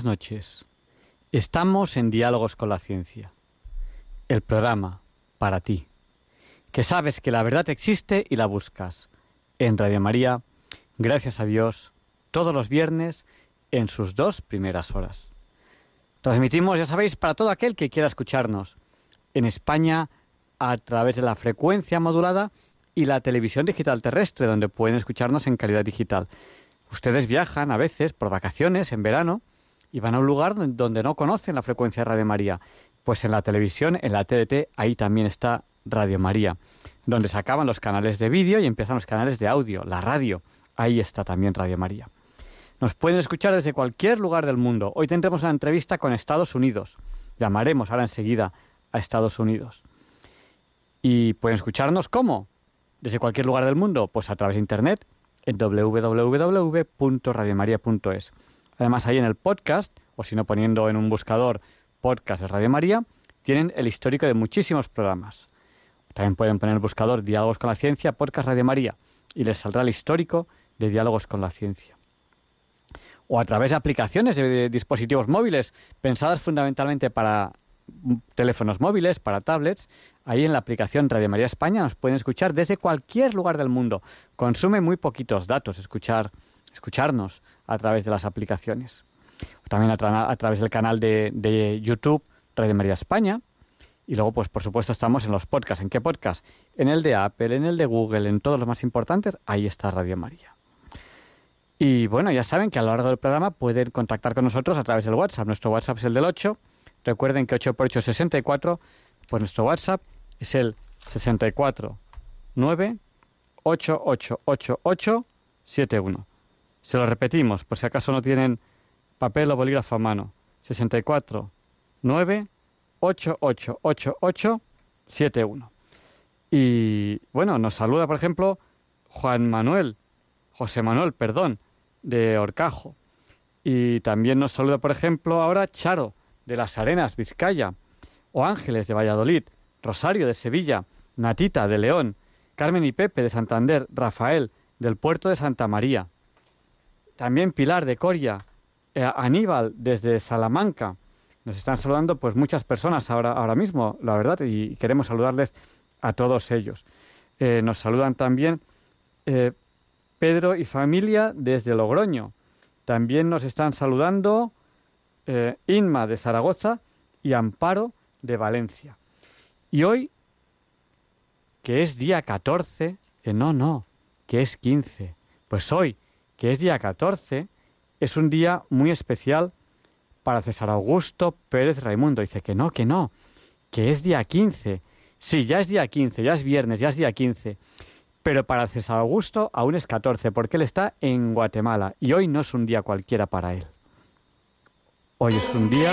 Buenas noches. Estamos en Diálogos con la Ciencia, el programa para ti, que sabes que la verdad existe y la buscas. En Radio María, gracias a Dios, todos los viernes en sus dos primeras horas. Transmitimos, ya sabéis, para todo aquel que quiera escucharnos. En España, a través de la frecuencia modulada y la televisión digital terrestre, donde pueden escucharnos en calidad digital. Ustedes viajan a veces por vacaciones en verano y van a un lugar donde no conocen la frecuencia de Radio María. Pues en la televisión, en la TDT, ahí también está Radio María, donde se acaban los canales de vídeo y empiezan los canales de audio, la radio. Ahí está también Radio María. Nos pueden escuchar desde cualquier lugar del mundo. Hoy tendremos una entrevista con Estados Unidos. Llamaremos ahora enseguida a Estados Unidos. Y pueden escucharnos cómo? Desde cualquier lugar del mundo, pues a través de internet en www.radiomaria.es. Además, ahí en el podcast, o si no poniendo en un buscador podcast de Radio María, tienen el histórico de muchísimos programas. También pueden poner el buscador Diálogos con la Ciencia, podcast Radio María, y les saldrá el histórico de Diálogos con la Ciencia. O a través de aplicaciones de dispositivos móviles, pensadas fundamentalmente para teléfonos móviles, para tablets, ahí en la aplicación Radio María España nos pueden escuchar desde cualquier lugar del mundo. Consume muy poquitos datos escuchar, escucharnos a través de las aplicaciones. También a, través del canal de, de, YouTube Radio María España. Y luego, pues por supuesto, estamos en los podcasts. ¿En qué podcast? En el de Apple, en el de Google, en todos los más importantes. Ahí está Radio María. Y bueno, ya saben que a lo largo del programa pueden contactar con nosotros a través del WhatsApp. Nuestro WhatsApp es el del 8. Recuerden que 8 por 8 es 64. Pues nuestro WhatsApp es el 64 9 71. Se lo repetimos, por si acaso no tienen papel o bolígrafo a mano. 64 9 71. Y bueno, nos saluda, por ejemplo, Juan Manuel, José Manuel, perdón, de Orcajo. Y también nos saluda, por ejemplo, ahora Charo, de Las Arenas, Vizcaya, o Ángeles, de Valladolid, Rosario, de Sevilla, Natita, de León, Carmen y Pepe, de Santander, Rafael, del puerto de Santa María, también Pilar de Coria, eh, Aníbal desde Salamanca. Nos están saludando pues muchas personas ahora, ahora mismo, la verdad, y queremos saludarles a todos ellos. Eh, nos saludan también eh, Pedro y familia desde Logroño. También nos están saludando Inma de Zaragoza y Amparo de Valencia. Y hoy, que es día 14, que no, no, que es 15, pues hoy que es día 14, es un día muy especial para César Augusto Pérez Raimundo. Dice que no, que no, que es día 15. Sí, ya es día 15, ya es viernes, ya es día 15. Pero para César Augusto aún es 14, porque él está en Guatemala y hoy no es un día cualquiera para él. Hoy es un día...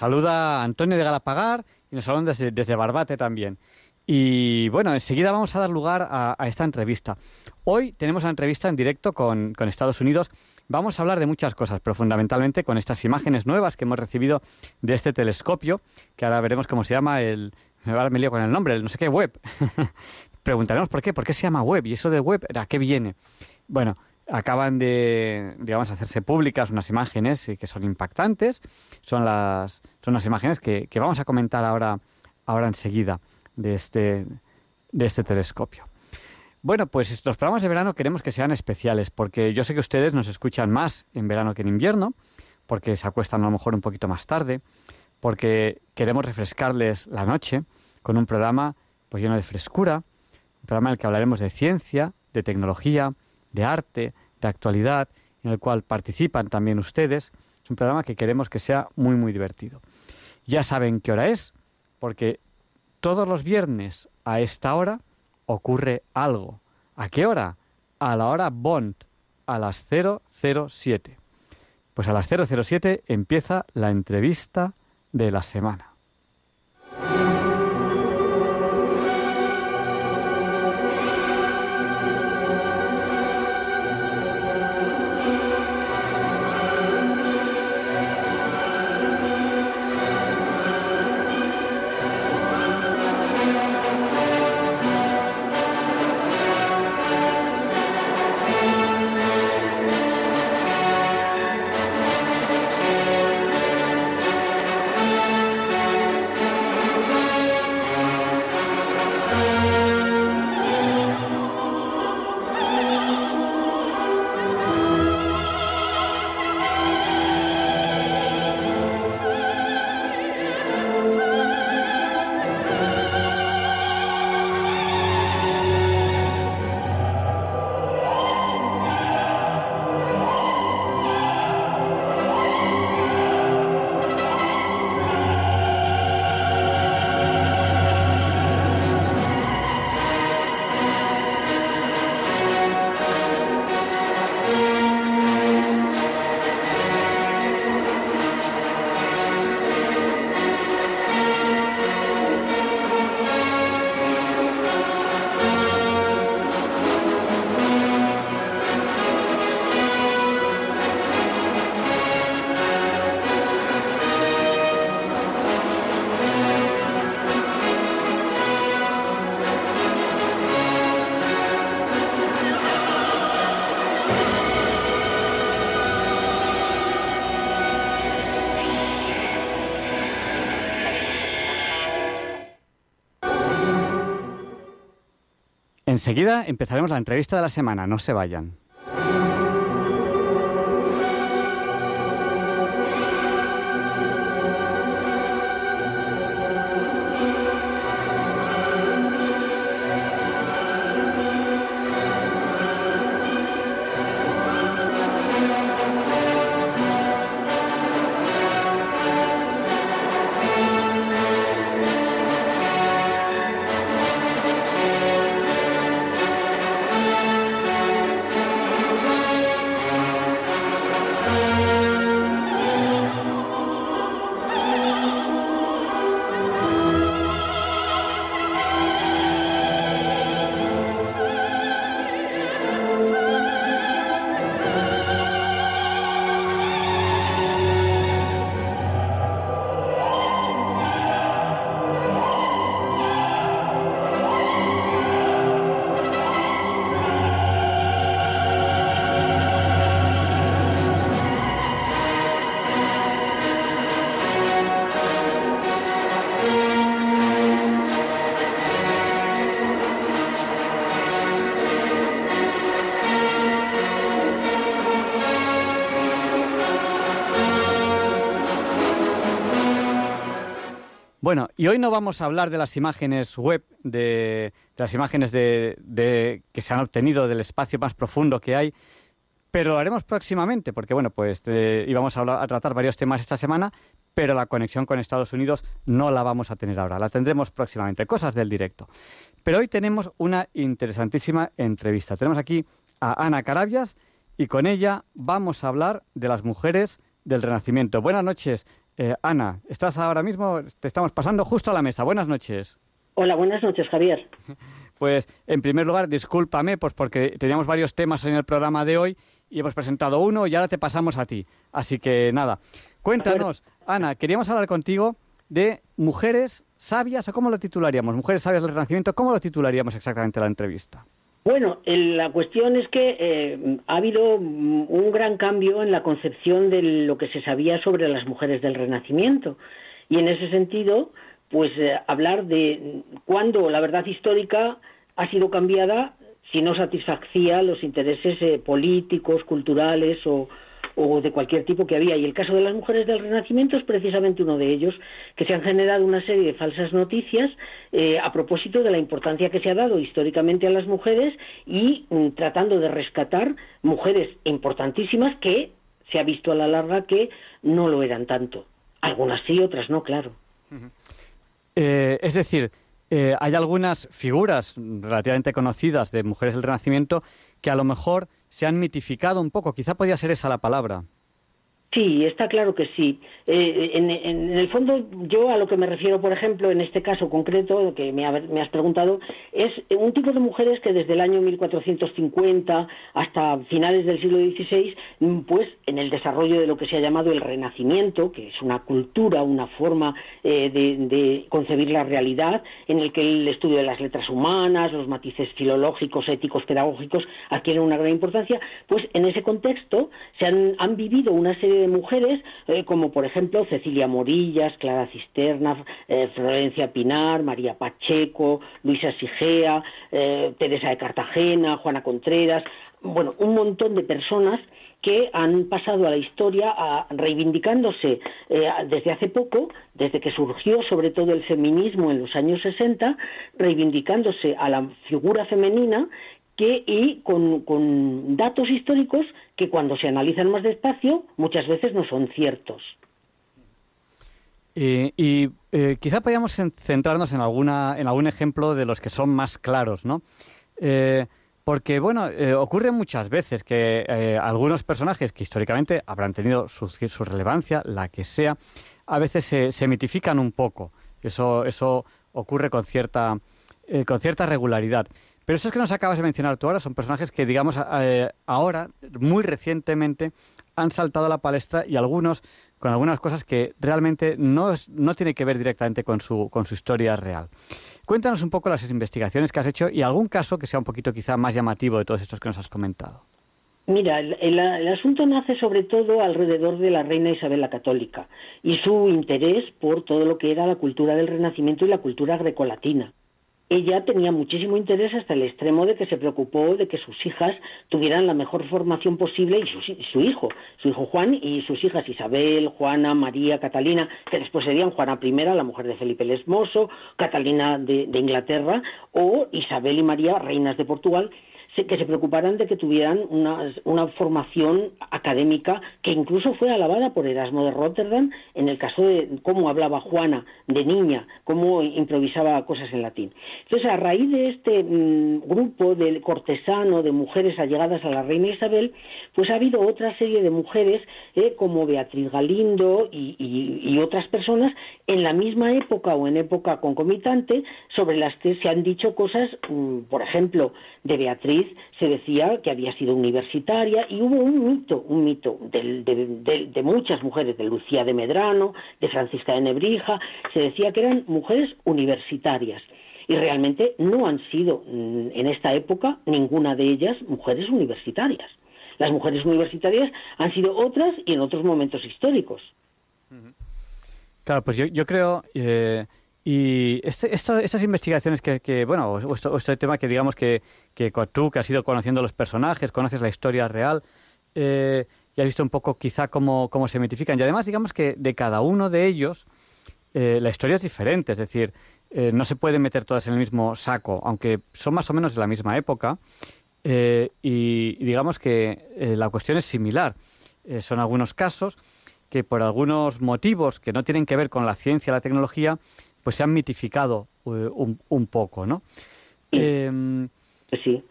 saluda Antonio de Galapagar y nos saludan desde, Barbate también. Y bueno, enseguida vamos a dar lugar a, esta entrevista. Hoy tenemos una entrevista en directo con, Estados Unidos. Vamos a hablar de muchas cosas, pero fundamentalmente con estas imágenes nuevas que hemos recibido de este telescopio, que ahora veremos cómo se llama el... Me lío con el nombre, el no sé qué, web. Preguntaremos por qué, por qué se llama web y eso de web, ¿a qué viene? Bueno, acaban de, digamos, hacerse públicas unas imágenes que son impactantes. Son las, son las imágenes que, vamos a comentar ahora, ahora enseguida de este, de este telescopio. Bueno, pues los programas de verano queremos que sean especiales, porque yo sé que ustedes nos escuchan más en verano que en invierno, porque se acuestan a lo mejor un poquito más tarde, porque queremos refrescarles la noche con un programa pues lleno de frescura, un programa en el que hablaremos de ciencia, de tecnología, de arte, de actualidad, en el cual participan también ustedes. Es un programa que queremos que sea muy, muy divertido. Ya saben qué hora es, porque todos los viernes a esta hora ocurre algo. ¿A qué hora? A la hora Bond, a las 007. Pues a las 007 empieza la entrevista de la semana. Enseguida empezaremos la entrevista de la semana, no se vayan. Bueno, y hoy no vamos a hablar de las imágenes web, de, las imágenes de, que se han obtenido del espacio más profundo que hay, pero lo haremos próximamente, porque bueno, pues eh, íbamos a, a, tratar varios temas esta semana, pero la conexión con Estados Unidos no la vamos a tener ahora, la tendremos próximamente, cosas del directo. Pero hoy tenemos una interesantísima entrevista. Tenemos aquí a Ana Carabias y con ella vamos a hablar de las mujeres del Renacimiento. Buenas noches, Eh, Ana, estás ahora mismo, te estamos pasando justo a la mesa. Buenas noches. Hola, buenas noches, Javier. Pues, en primer lugar, discúlpame, pues porque teníamos varios temas en el programa de hoy y hemos presentado uno y ahora te pasamos a ti. Así que nada, cuéntanos, Ana, queríamos hablar contigo de mujeres sabias, o cómo lo titularíamos, mujeres sabias del Renacimiento, ¿cómo lo titularíamos exactamente la entrevista? Bueno, la cuestión es que eh, ha habido un gran cambio en la concepción de lo que se sabía sobre las mujeres del Renacimiento. Y en ese sentido, pues eh, hablar de cuándo la verdad histórica ha sido cambiada si no satisfacía los intereses eh, políticos, culturales o, o de cualquier tipo que había. Y el caso de las mujeres del Renacimiento es precisamente uno de ellos, que se han generado una serie de falsas noticias eh, a propósito de la importancia que se ha dado históricamente a las mujeres y mm, tratando de rescatar mujeres importantísimas que se ha visto a la larga que no lo eran tanto. Algunas sí, otras no, claro. Eh, es decir, eh, hay algunas figuras relativamente conocidas de mujeres del Renacimiento que a lo mejor se han mitificado un poco. Quizá podía ser esa la palabra. Sí, está claro que sí. Eh, en, el fondo, yo a lo que me refiero, por ejemplo, en este caso concreto que me, has preguntado, es un tipo de mujeres que desde el año 1450 hasta finales del siglo XVI, pues en el desarrollo de lo que se ha llamado el Renacimiento, que es una cultura, una forma eh, de, concebir la realidad, en el que el estudio de las letras humanas, los matices filológicos, éticos, pedagógicos adquieren una gran importancia, pues en ese contexto se han, han vivido una serie de mujeres, eh, como por ejemplo Cecilia Morillas, Clara Cisterna, eh, Florencia Pinar, María Pacheco, Luisa Sigea, eh, Teresa de Cartagena, Juana Contreras, bueno, un montón de personas que han pasado a la historia reivindicándose desde hace poco, desde que surgió sobre todo el feminismo en los años 60, reivindicándose a la figura femenina y con, datos históricos que cuando se analizan más despacio muchas veces no son ciertos. y eh, quizá podríamos centrarnos en, alguna, en algún ejemplo de los que son más claros, ¿no? Eh, porque, bueno, eh, ocurre muchas veces que algunos personajes que históricamente habrán tenido su, su, relevancia, la que sea, a veces se mitifican un poco. Eso, eso ocurre con cierta, con cierta regularidad. Pero estos que nos acabas de mencionar tú ahora son personajes que, digamos, eh, ahora, muy recientemente, han saltado a la palestra y algunos con algunas cosas que realmente no, no tienen que ver directamente con su, con su historia real. Cuéntanos un poco las investigaciones que has hecho y algún caso que sea un poquito quizá más llamativo de todos estos que nos has comentado. Mira, el, el, asunto nace sobre todo alrededor de la reina Isabel la Católica y su interés por todo lo que era la cultura del Renacimiento y la cultura grecolatina ella tenía muchísimo interés hasta el extremo de que se preocupó de que sus hijas tuvieran la mejor formación posible y su, hijo, su hijo Juan y sus hijas Isabel, Juana, María, Catalina, que después serían Juana I, la mujer de Felipe el Esmoso, Catalina de Inglaterra o Isabel y María, reinas de Portugal, que se preocuparan de que tuvieran una, formación académica que incluso fue alabada por Erasmo de Rotterdam en el caso de cómo hablaba Juana de niña, cómo improvisaba cosas en latín. Entonces, a raíz de este mm, grupo de cortesano, de mujeres allegadas a la reina Isabel, pues ha habido otra serie de mujeres eh, como Beatriz Galindo y, otras personas en la misma época o en época concomitante sobre las que se han dicho cosas, mm, por ejemplo, de Beatriz se decía que había sido universitaria y hubo un mito, un mito de, muchas mujeres, de Lucía de Medrano, de Francisca de Nebrija, se decía que eran mujeres universitarias y realmente no han sido mm, en esta época ninguna de ellas mujeres universitarias. Las mujeres universitarias han sido otras y en otros momentos históricos. Claro, pues yo, creo, eh, y este, estas investigaciones que, bueno, o este, tema que digamos que, que, tú, que has ido conociendo los personajes, conoces la historia real, eh, y has visto un poco quizá cómo, cómo, se mitifican. Y además, digamos que de cada uno de ellos eh, la historia es diferente, es decir, eh, no se pueden meter todas en el mismo saco, aunque son más o menos de la misma época, y, digamos que la cuestión es similar. son algunos casos que por algunos motivos que no tienen que ver con la ciencia la tecnología, pues se han mitificado eh, un, poco, ¿no? Em, sí.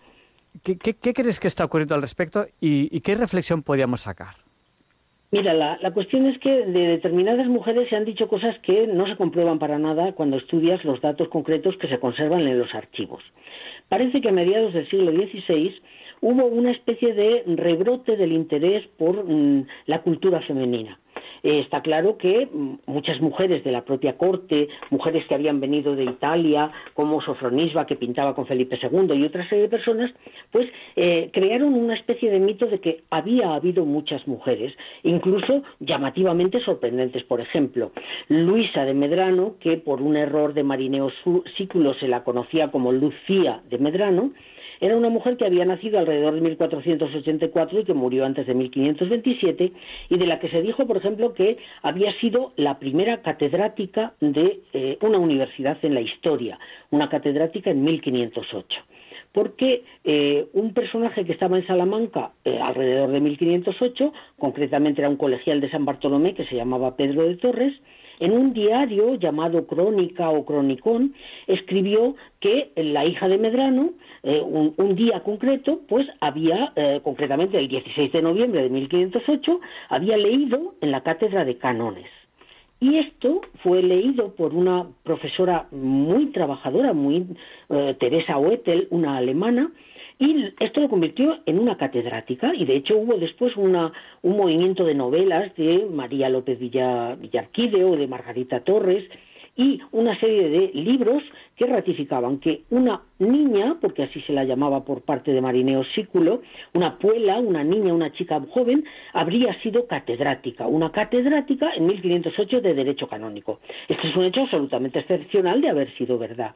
¿qué, crees que está ocurriendo al respecto y, qué reflexión podríamos sacar? Mira, la, la, cuestión es que de determinadas mujeres se han dicho cosas que no se comprueban para nada cuando estudias los datos concretos que se conservan en los archivos. Parece que a mediados del siglo XVI hubo una especie de rebrote del interés por mm, la cultura femenina. Eh, está claro que mm, muchas mujeres de la propia corte, mujeres que habían venido de Italia, como Sofronisba, que pintaba con Felipe II, y otra serie de personas, pues eh, crearon una especie de mito de que había habido muchas mujeres, incluso llamativamente sorprendentes. Por ejemplo, Luisa de Medrano, que por un error de Marineo Sículo se la conocía como Lucía de Medrano, era una mujer que había nacido alrededor de 1484 y que murió antes de 1527 y de la que se dijo, por ejemplo, que había sido la primera catedrática de eh, una universidad en la historia, una catedrática en 1508 porque eh, un personaje que estaba en Salamanca eh, alrededor de 1508, concretamente era un colegial de San Bartolomé que se llamaba Pedro de Torres, en un diario llamado Crónica o Cronicón, escribió que la hija de Medrano, eh, un, día concreto, pues había, eh, concretamente el 16 de noviembre de 1508, había leído en la cátedra de Cánones. Y esto fue leído por una profesora muy trabajadora, muy eh, Teresa Oetel, una alemana, y esto lo convirtió en una catedrática y de hecho hubo después una, un movimiento de novelas de María López Villarquide o de Margarita Torres y una serie de libros que ratificaban que una niña, porque así se la llamaba por parte de Marineo Sículo, una puela, una niña, una chica joven, habría sido catedrática, una catedrática en 1508 de Derecho Canónico. Este es un hecho absolutamente excepcional de haber sido verdad.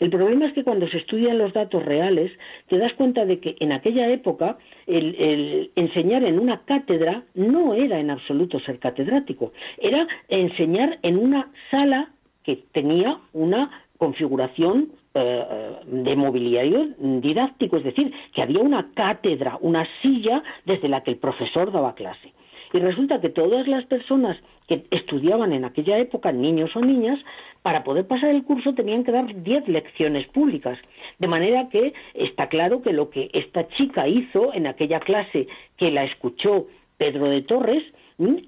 El problema es que cuando se estudian los datos reales, te das cuenta de que en aquella época el, enseñar en una cátedra no era en absoluto ser catedrático, era enseñar en una sala que tenía una configuración eh, de mobiliario didáctico, es decir, que había una cátedra, una silla desde la que el profesor daba clase. Y resulta que todas las personas que estudiaban en aquella época, niños o niñas, para poder pasar el curso tenían que dar 10 lecciones públicas. De manera que está claro que lo que esta chica hizo en aquella clase que la escuchó Pedro de Torres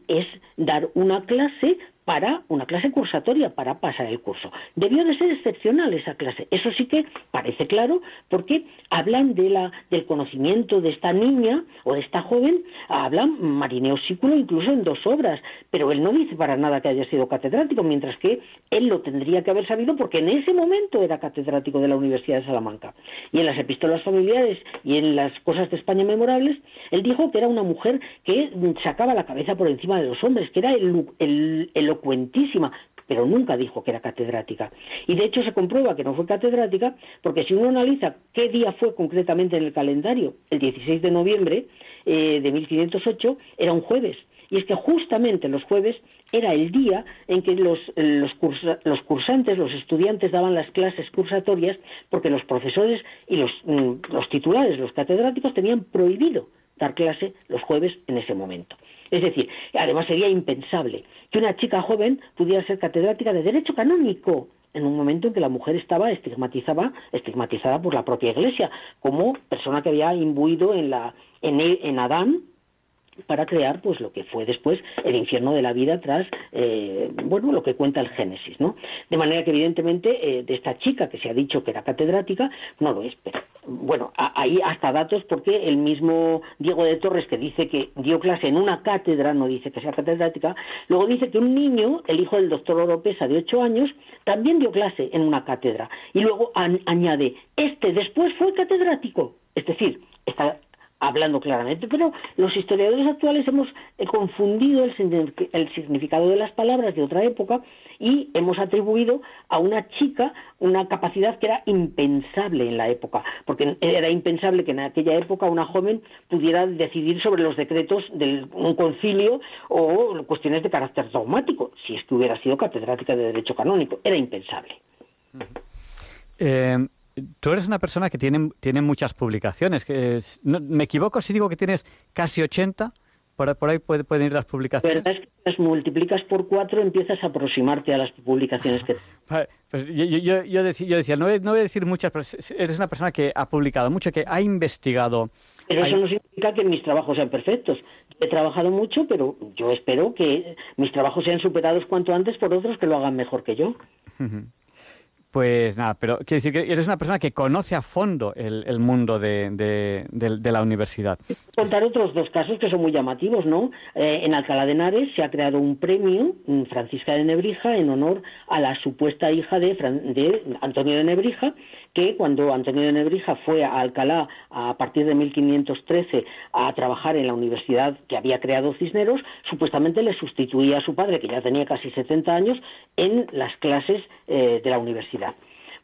es dar una clase para una clase cursatoria para pasar el curso. Debió de ser excepcional esa clase. Eso sí que parece claro porque hablan de la, del conocimiento de esta niña o de esta joven, hablan Marineo Sículo incluso en dos obras, pero él no dice para nada que haya sido catedrático, mientras que él lo tendría que haber sabido porque en ese momento era catedrático de la Universidad de Salamanca. Y en las epístolas familiares y en las cosas de España memorables, él dijo que era una mujer que sacaba la cabeza por encima de los hombres, que era el, el, elocuentísima, pero nunca dijo que era catedrática. Y de hecho se comprueba que no fue catedrática porque si uno analiza qué día fue concretamente en el calendario, el 16 de noviembre eh, de 1508, era un jueves. Y es que justamente los jueves era el día en que los, los, los, cursantes, los estudiantes daban las clases cursatorias porque los profesores y los, mm, los titulares, los catedráticos tenían prohibido dar clase los jueves en ese momento. Es decir, además sería impensable que una chica joven pudiera ser catedrática de Derecho Canónico en un momento en que la mujer estaba estigmatizada, estigmatizada por la propia Iglesia como persona que había imbuido en, la, en, en Adán para crear pues lo que fue después el infierno de la vida tras eh, bueno lo que cuenta el Génesis no de manera que evidentemente eh, de esta chica que se ha dicho que era catedrática no lo es pero bueno ahí hasta datos porque el mismo Diego de Torres que dice que dio clase en una cátedra no dice que sea catedrática luego dice que un niño el hijo del doctor Oropesa de ocho años también dio clase en una cátedra. Y luego añade este después fue catedrático. Es decir, está hablando claramente, pero los historiadores actuales hemos eh, confundido el, significado de las palabras de otra época y hemos atribuido a una chica una capacidad que era impensable en la época, porque era impensable que en aquella época una joven pudiera decidir sobre los decretos de un concilio o cuestiones de carácter dogmático, si es que hubiera sido catedrática de Derecho Canónico, era impensable. Eh, tú eres una persona que tiene, tiene muchas publicaciones. Que ¿Me equivoco si digo que tienes casi 80? Por, por ahí pueden ir las publicaciones. verdad es que las multiplicas por cuatro empiezas a aproximarte a las publicaciones que... Pues yo, yo, yo, decía, no, voy, a decir muchas, pero eres una persona que ha publicado mucho, que ha investigado. Pero eso no significa significa que mis trabajos sean perfectos. He trabajado mucho, pero yo espero que mis trabajos sean superados cuanto antes por otros que lo hagan mejor que yo. Pues nada, pero quiere decir que eres una persona que conoce a fondo el, mundo de, la universidad. Contar otros dos casos que son muy llamativos, ¿no? Eh, en Alcalá de Henares se ha creado un premio, mm, Francisca de Nebrija, en honor a la supuesta hija de, de Antonio de Nebrija, que cuando Antonio de Nebrija fue a Alcalá a partir de 1513 a trabajar en la universidad que había creado Cisneros, supuestamente le sustituía a su padre, que ya tenía casi 70 años, en las clases eh, de la universidad.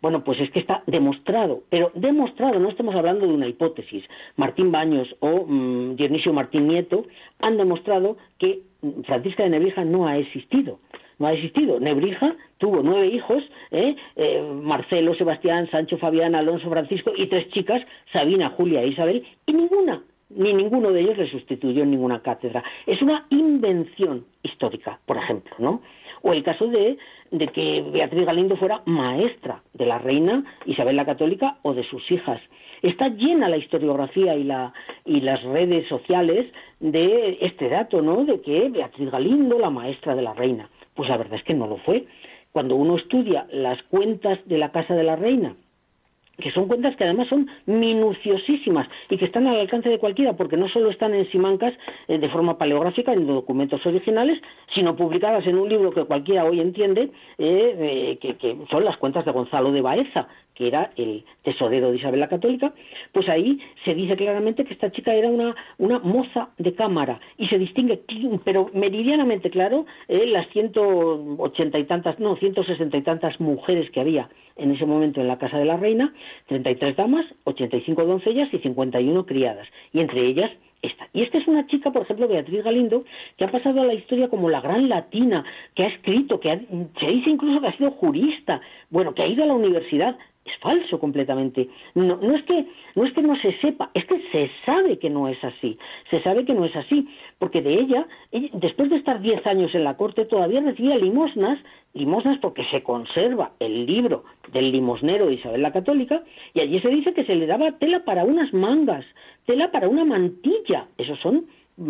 Bueno, pues es que está demostrado, pero demostrado, no estamos hablando de una hipótesis. Martín Baños o mm, Dionisio Martín Nieto han demostrado que mm, Francisca de Nebrija no ha existido. No ha existido. Nebrija tuvo nueve hijos, ¿eh? Eh, Marcelo, Sebastián, Sancho, Fabián, Alonso, Francisco y tres chicas, Sabina, Julia e Isabel, y ninguna, ni ninguno de ellos le sustituyó en ninguna cátedra. Es una invención histórica, por ejemplo, ¿no? O el caso de de que Beatriz Galindo fuera maestra de la reina Isabel la Católica o de sus hijas. Está llena la historiografía y, la, y las redes sociales de este dato, ¿no? De que Beatriz Galindo, la maestra de la reina. Pues la verdad es que no lo fue. Cuando uno estudia las cuentas de la Casa de la Reina, que son cuentas que además son minuciosísimas y que están al alcance de cualquiera, porque no solo están en Simancas eh, de forma paleográfica en documentos originales, sino publicadas en un libro que cualquiera hoy entiende, eh, eh, que, son las cuentas de Gonzalo de Baeza, que era el tesorero de Isabel la Católica, pues ahí se dice claramente que esta chica era una, una moza de cámara y se distingue, pero meridianamente claro, las ciento ochenta y tantas, no, ciento sesenta y tantas mujeres que había en ese momento en la casa de la reina, 33 damas, 85 doncellas y 51 criadas, y entre ellas esta. Y esta es una chica, por ejemplo, Beatriz Galindo, que ha pasado a la historia como la gran latina, que ha escrito, que se dice incluso que ha sido jurista, bueno, que ha ido a la universidad, es falso completamente. No, no, es que, no es que no se sepa, es que se sabe que no es así. Se sabe que no es así, porque de ella, después de estar diez años en la corte, todavía recibía limosnas, limosnas porque se conserva el libro del limosnero de Isabel la Católica, y allí se dice que se le daba tela para unas mangas, tela para una mantilla. Esos son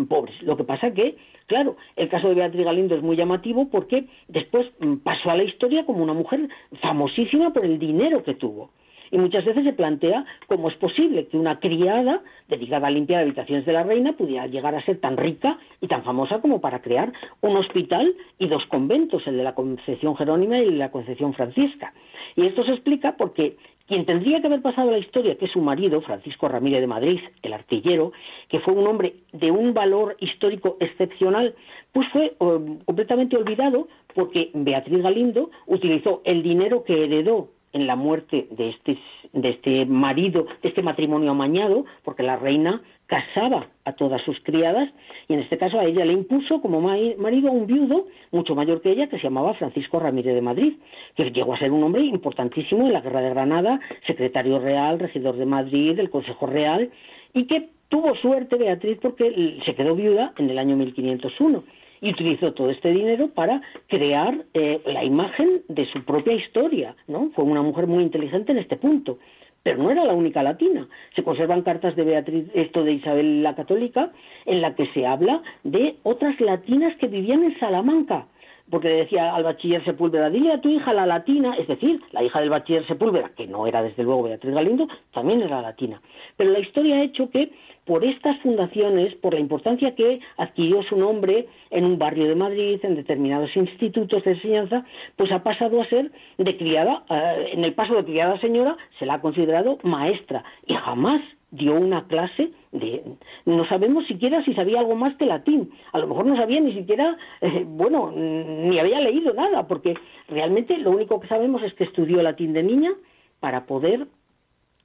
pobres. Lo que pasa que, claro, el caso de Beatriz Galindo es muy llamativo porque después mm, pasó a la historia como una mujer famosísima por el dinero que tuvo. Y muchas veces se plantea cómo es posible que una criada dedicada a limpiar habitaciones de la reina pudiera llegar a ser tan rica y tan famosa como para crear un hospital y dos conventos, el de la Concepción Jerónima y el de la Concepción Francisca. Y esto se explica porque quien tendría que haber pasado la historia, que es su marido, Francisco Ramírez de Madrid, el artillero, que fue un hombre de un valor histórico excepcional, pues fue um, completamente olvidado porque Beatriz Galindo utilizó el dinero que heredó en la muerte de este, de este marido, de este matrimonio amañado, porque la reina casaba a todas sus criadas y en este caso a ella le impuso como marido a un viudo mucho mayor que ella que se llamaba Francisco Ramírez de Madrid, que llegó a ser un hombre importantísimo en la Guerra de Granada, secretario real, regidor de Madrid, del Consejo Real y que tuvo suerte Beatriz porque se quedó viuda en el año 1501 y utilizó todo este dinero para crear eh, la imagen de su propia historia, ¿no? Fue una mujer muy inteligente en este punto pero no era la única latina. Se conservan cartas de Beatriz, esto de Isabel la Católica, en la que se habla de otras latinas que vivían en Salamanca. Porque le decía al bachiller Sepúlveda, dile a tu hija la latina, es decir, la hija del bachiller Sepúlveda, que no era desde luego Beatriz Galindo, también era latina. Pero la historia ha hecho que por estas fundaciones, por la importancia que adquirió su nombre en un barrio de Madrid, en determinados institutos de enseñanza, pues ha pasado a ser de criada, eh, en el paso de criada señora se la ha considerado maestra y jamás dio una clase de no sabemos siquiera si sabía algo más que latín. A lo mejor no sabía ni siquiera eh, bueno ni había leído nada porque realmente lo único que sabemos es que estudió latín de niña para poder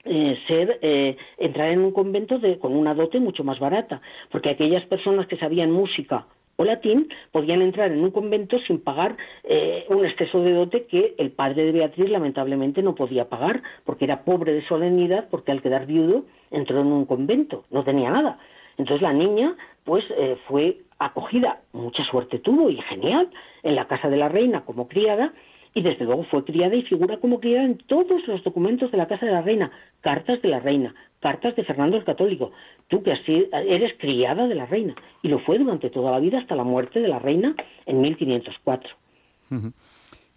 eh, ser eh, entrar en un convento de, con una dote mucho más barata, porque aquellas personas que sabían música o latín podían entrar en un convento sin pagar eh, un exceso de dote que el padre de Beatriz lamentablemente no podía pagar, porque era pobre de solemnidad, porque al quedar viudo entró en un convento, no tenía nada. Entonces la niña pues fue acogida, mucha suerte tuvo y genial, en la casa de la reina como criada, y desde luego fue criada y figura como criada en todos los documentos de la Casa de la Reina, cartas de la Reina, cartas de Fernando el Católico. Tú que así eres criada de la Reina y lo fue durante toda la vida hasta la muerte de la Reina en 1504.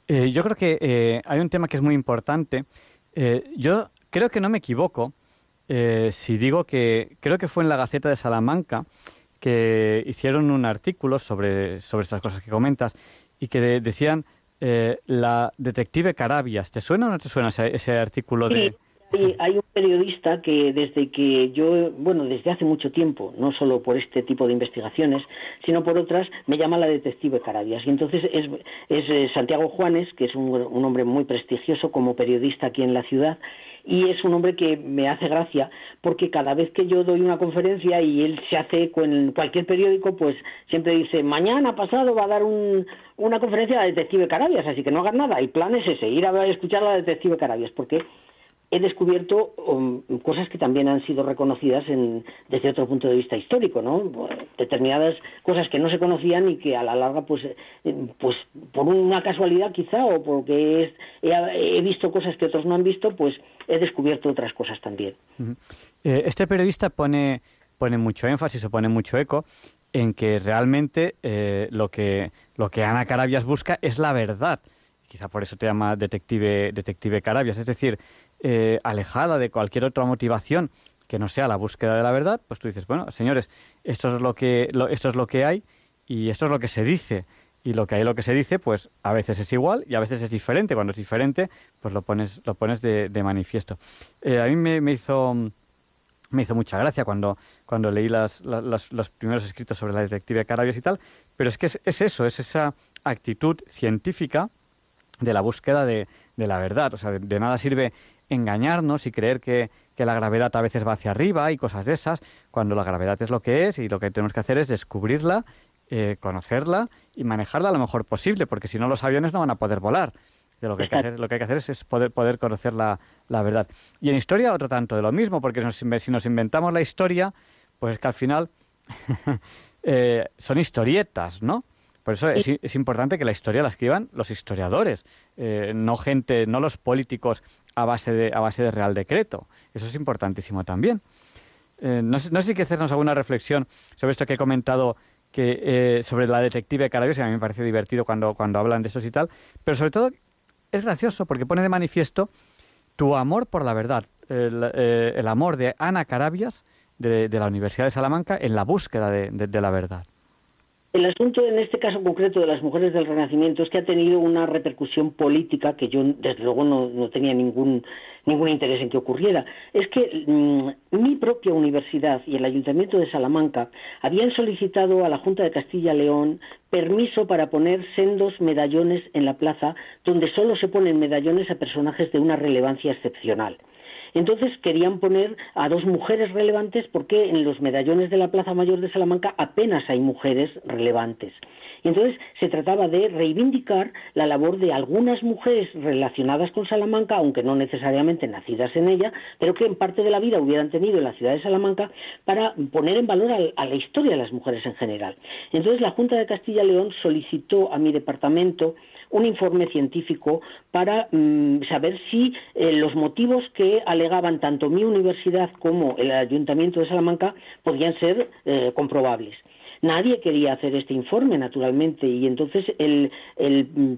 Eh, yo creo que eh, hay un tema que es muy importante. Eh, yo creo que no me equivoco si digo que creo que fue en la Gaceta de Salamanca que hicieron un artículo sobre, sobre estas cosas que comentas y que decían la detective Carabias. ¿Te suena o no te suena ese, artículo de...? Sí, hay un periodista que desde que yo, bueno, desde hace mucho tiempo, no solo por este tipo de investigaciones, sino por otras, me llama la detective Carabias. Y entonces es, es eh, Santiago Juanes, que es un, un hombre muy prestigioso como periodista aquí en la ciudad, y es un hombre que me hace gracia porque cada vez que yo doy una conferencia y él se hace con cualquier periódico, pues siempre dice, mañana pasado va a dar un, una conferencia a la detective Carabias, así que no hagan nada. El plan es ese, ir a escuchar a la detective Carabias, porque he descubierto um, cosas que también han sido reconocidas desde otro punto de vista histórico, ¿no? Determinadas cosas que no se conocían y que a la larga, pues, eh, pues por una casualidad quizá o porque he, visto cosas que otros no han visto, pues he descubierto otras cosas también. Eh, este periodista pone, pone mucho énfasis o pone mucho eco en que realmente eh, lo que lo que Ana Carabias busca es la verdad quizá por eso te llama detective, detective Carabias, es decir, eh, alejada de cualquier otra motivación que no sea la búsqueda de la verdad, pues tú dices, bueno, señores, esto es lo que, esto es lo que hay y esto es lo que se dice. Y lo que hay, lo que se dice, pues a veces es igual y a veces es diferente. Cuando es diferente, pues lo pones, lo pones de, manifiesto. Eh, a mí me, hizo me hizo mucha gracia cuando, cuando leí las, los primeros escritos sobre la detective Carabias y tal, pero es que es, es eso, es esa actitud científica de la búsqueda de, de la verdad. O sea, de, nada sirve engañarnos y creer que, que, la gravedad a veces va hacia arriba y cosas de esas, cuando la gravedad es lo que es y lo que tenemos que hacer es descubrirla, eh, conocerla y manejarla lo mejor posible, porque si no los aviones no van a poder volar. De lo, que hay que hacer, lo que hay que hacer es, poder, poder conocer la, la, verdad. Y en historia otro tanto de lo mismo, porque si nos inventamos la historia, pues es que al final eh, son historietas, ¿no? Por eso es, importante que la historia la escriban los historiadores, eh, no gente, no los políticos a base de, a base de real decreto. Eso es importantísimo también. Eh, no, sé, si hay que hacernos alguna reflexión sobre esto que he comentado que, eh, sobre la detective Carabios, que a mí me parece divertido cuando, cuando hablan de eso y tal, pero sobre todo es gracioso porque pone de manifiesto tu amor por la verdad, el, amor de Ana Carabias de, la Universidad de Salamanca en la búsqueda de la verdad. El asunto en este caso concreto de las mujeres del Renacimiento es que ha tenido una repercusión política que yo desde luego no, tenía ningún, ningún interés en que ocurriera. Es que mm, mi propia universidad y el Ayuntamiento de Salamanca habían solicitado a la Junta de Castilla-León permiso para poner sendos medallones en la plaza donde solo se ponen medallones a personajes de una relevancia excepcional. Entonces querían poner a dos mujeres relevantes porque en los medallones de la Plaza Mayor de Salamanca apenas hay mujeres relevantes. Y entonces se trataba de reivindicar la labor de algunas mujeres relacionadas con Salamanca, aunque no necesariamente nacidas en ella, pero que en parte de la vida hubieran tenido en la ciudad de Salamanca para poner en valor a, la historia de las mujeres en general. Entonces la Junta de Castilla y León solicitó a mi departamento un informe científico para mm, saber si eh, los motivos que alegaban tanto mi universidad como el Ayuntamiento de Salamanca podían ser eh, comprobables. Nadie quería hacer este informe, naturalmente, y entonces el,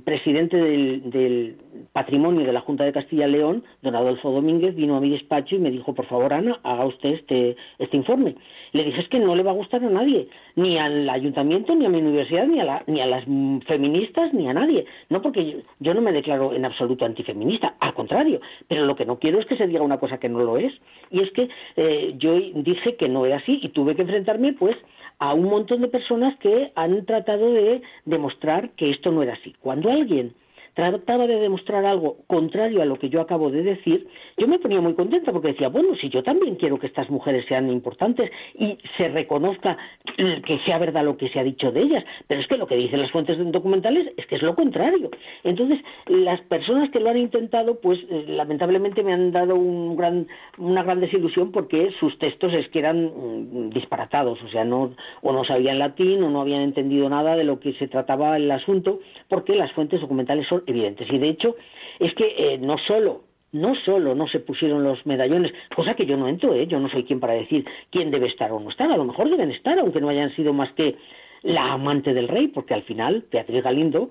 presidente del, patrimonio de la Junta de Castilla y León, don Adolfo Domínguez, vino a mi despacho y me dijo, por favor, Ana, haga usted este, este informe. Le dije, es que no le va a gustar a nadie, ni al ayuntamiento, ni a mi universidad, ni a, ni a las feministas, ni a nadie. No porque yo, no me declaro en absoluto antifeminista, al contrario, pero lo que no quiero es que se diga una cosa que no lo es. Y es que eh, yo dije que no era así y tuve que enfrentarme, pues, a un montón de personas que han tratado de demostrar que esto no era así. Cuando alguien trataba de demostrar algo contrario a lo que yo acabo de decir, yo me ponía muy contenta porque decía, bueno, si yo también quiero que estas mujeres sean importantes y se reconozca que sea verdad lo que se ha dicho de ellas, pero es que lo que dicen las fuentes documentales es que es lo contrario. Entonces, las personas que lo han intentado, pues eh, lamentablemente me han dado un gran, una gran desilusión porque sus textos es que eran mm, disparatados, o sea, no, o no sabían latín o no habían entendido nada de lo que se trataba el asunto, porque las fuentes documentales son evidentes. Y de hecho, es que eh, no solo no solo no se pusieron los medallones, cosa que yo no entro, ¿eh? yo no soy quien para decir quién debe estar o no estar, a lo mejor deben estar, aunque no hayan sido más que la amante del rey, porque al final Beatriz Galindo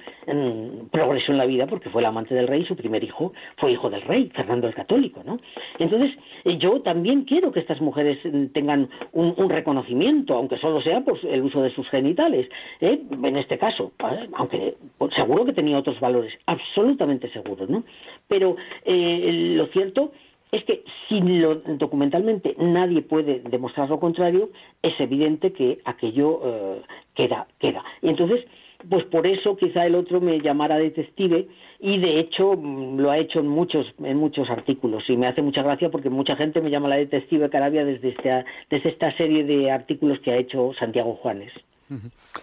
progresó en la vida porque fue la amante del rey, su primer hijo fue hijo del rey, Fernando el Católico, ¿no? Entonces, yo también quiero que estas mujeres mm, tengan un, reconocimiento, aunque solo sea por el uso de sus genitales, ¿eh? en este caso, aunque pues, seguro que tenía otros valores, absolutamente seguro, ¿no? Pero eh, lo cierto es que si lo, documentalmente nadie puede demostrar lo contrario, es evidente que aquello eh, queda, queda. Y entonces, pues por eso quizá el otro me llamara detective y de hecho mm, lo ha hecho en muchos en muchos artículos y me hace mucha gracia porque mucha gente me llama la detective Carabia desde esta, desde esta serie de artículos que ha hecho Santiago Juanes.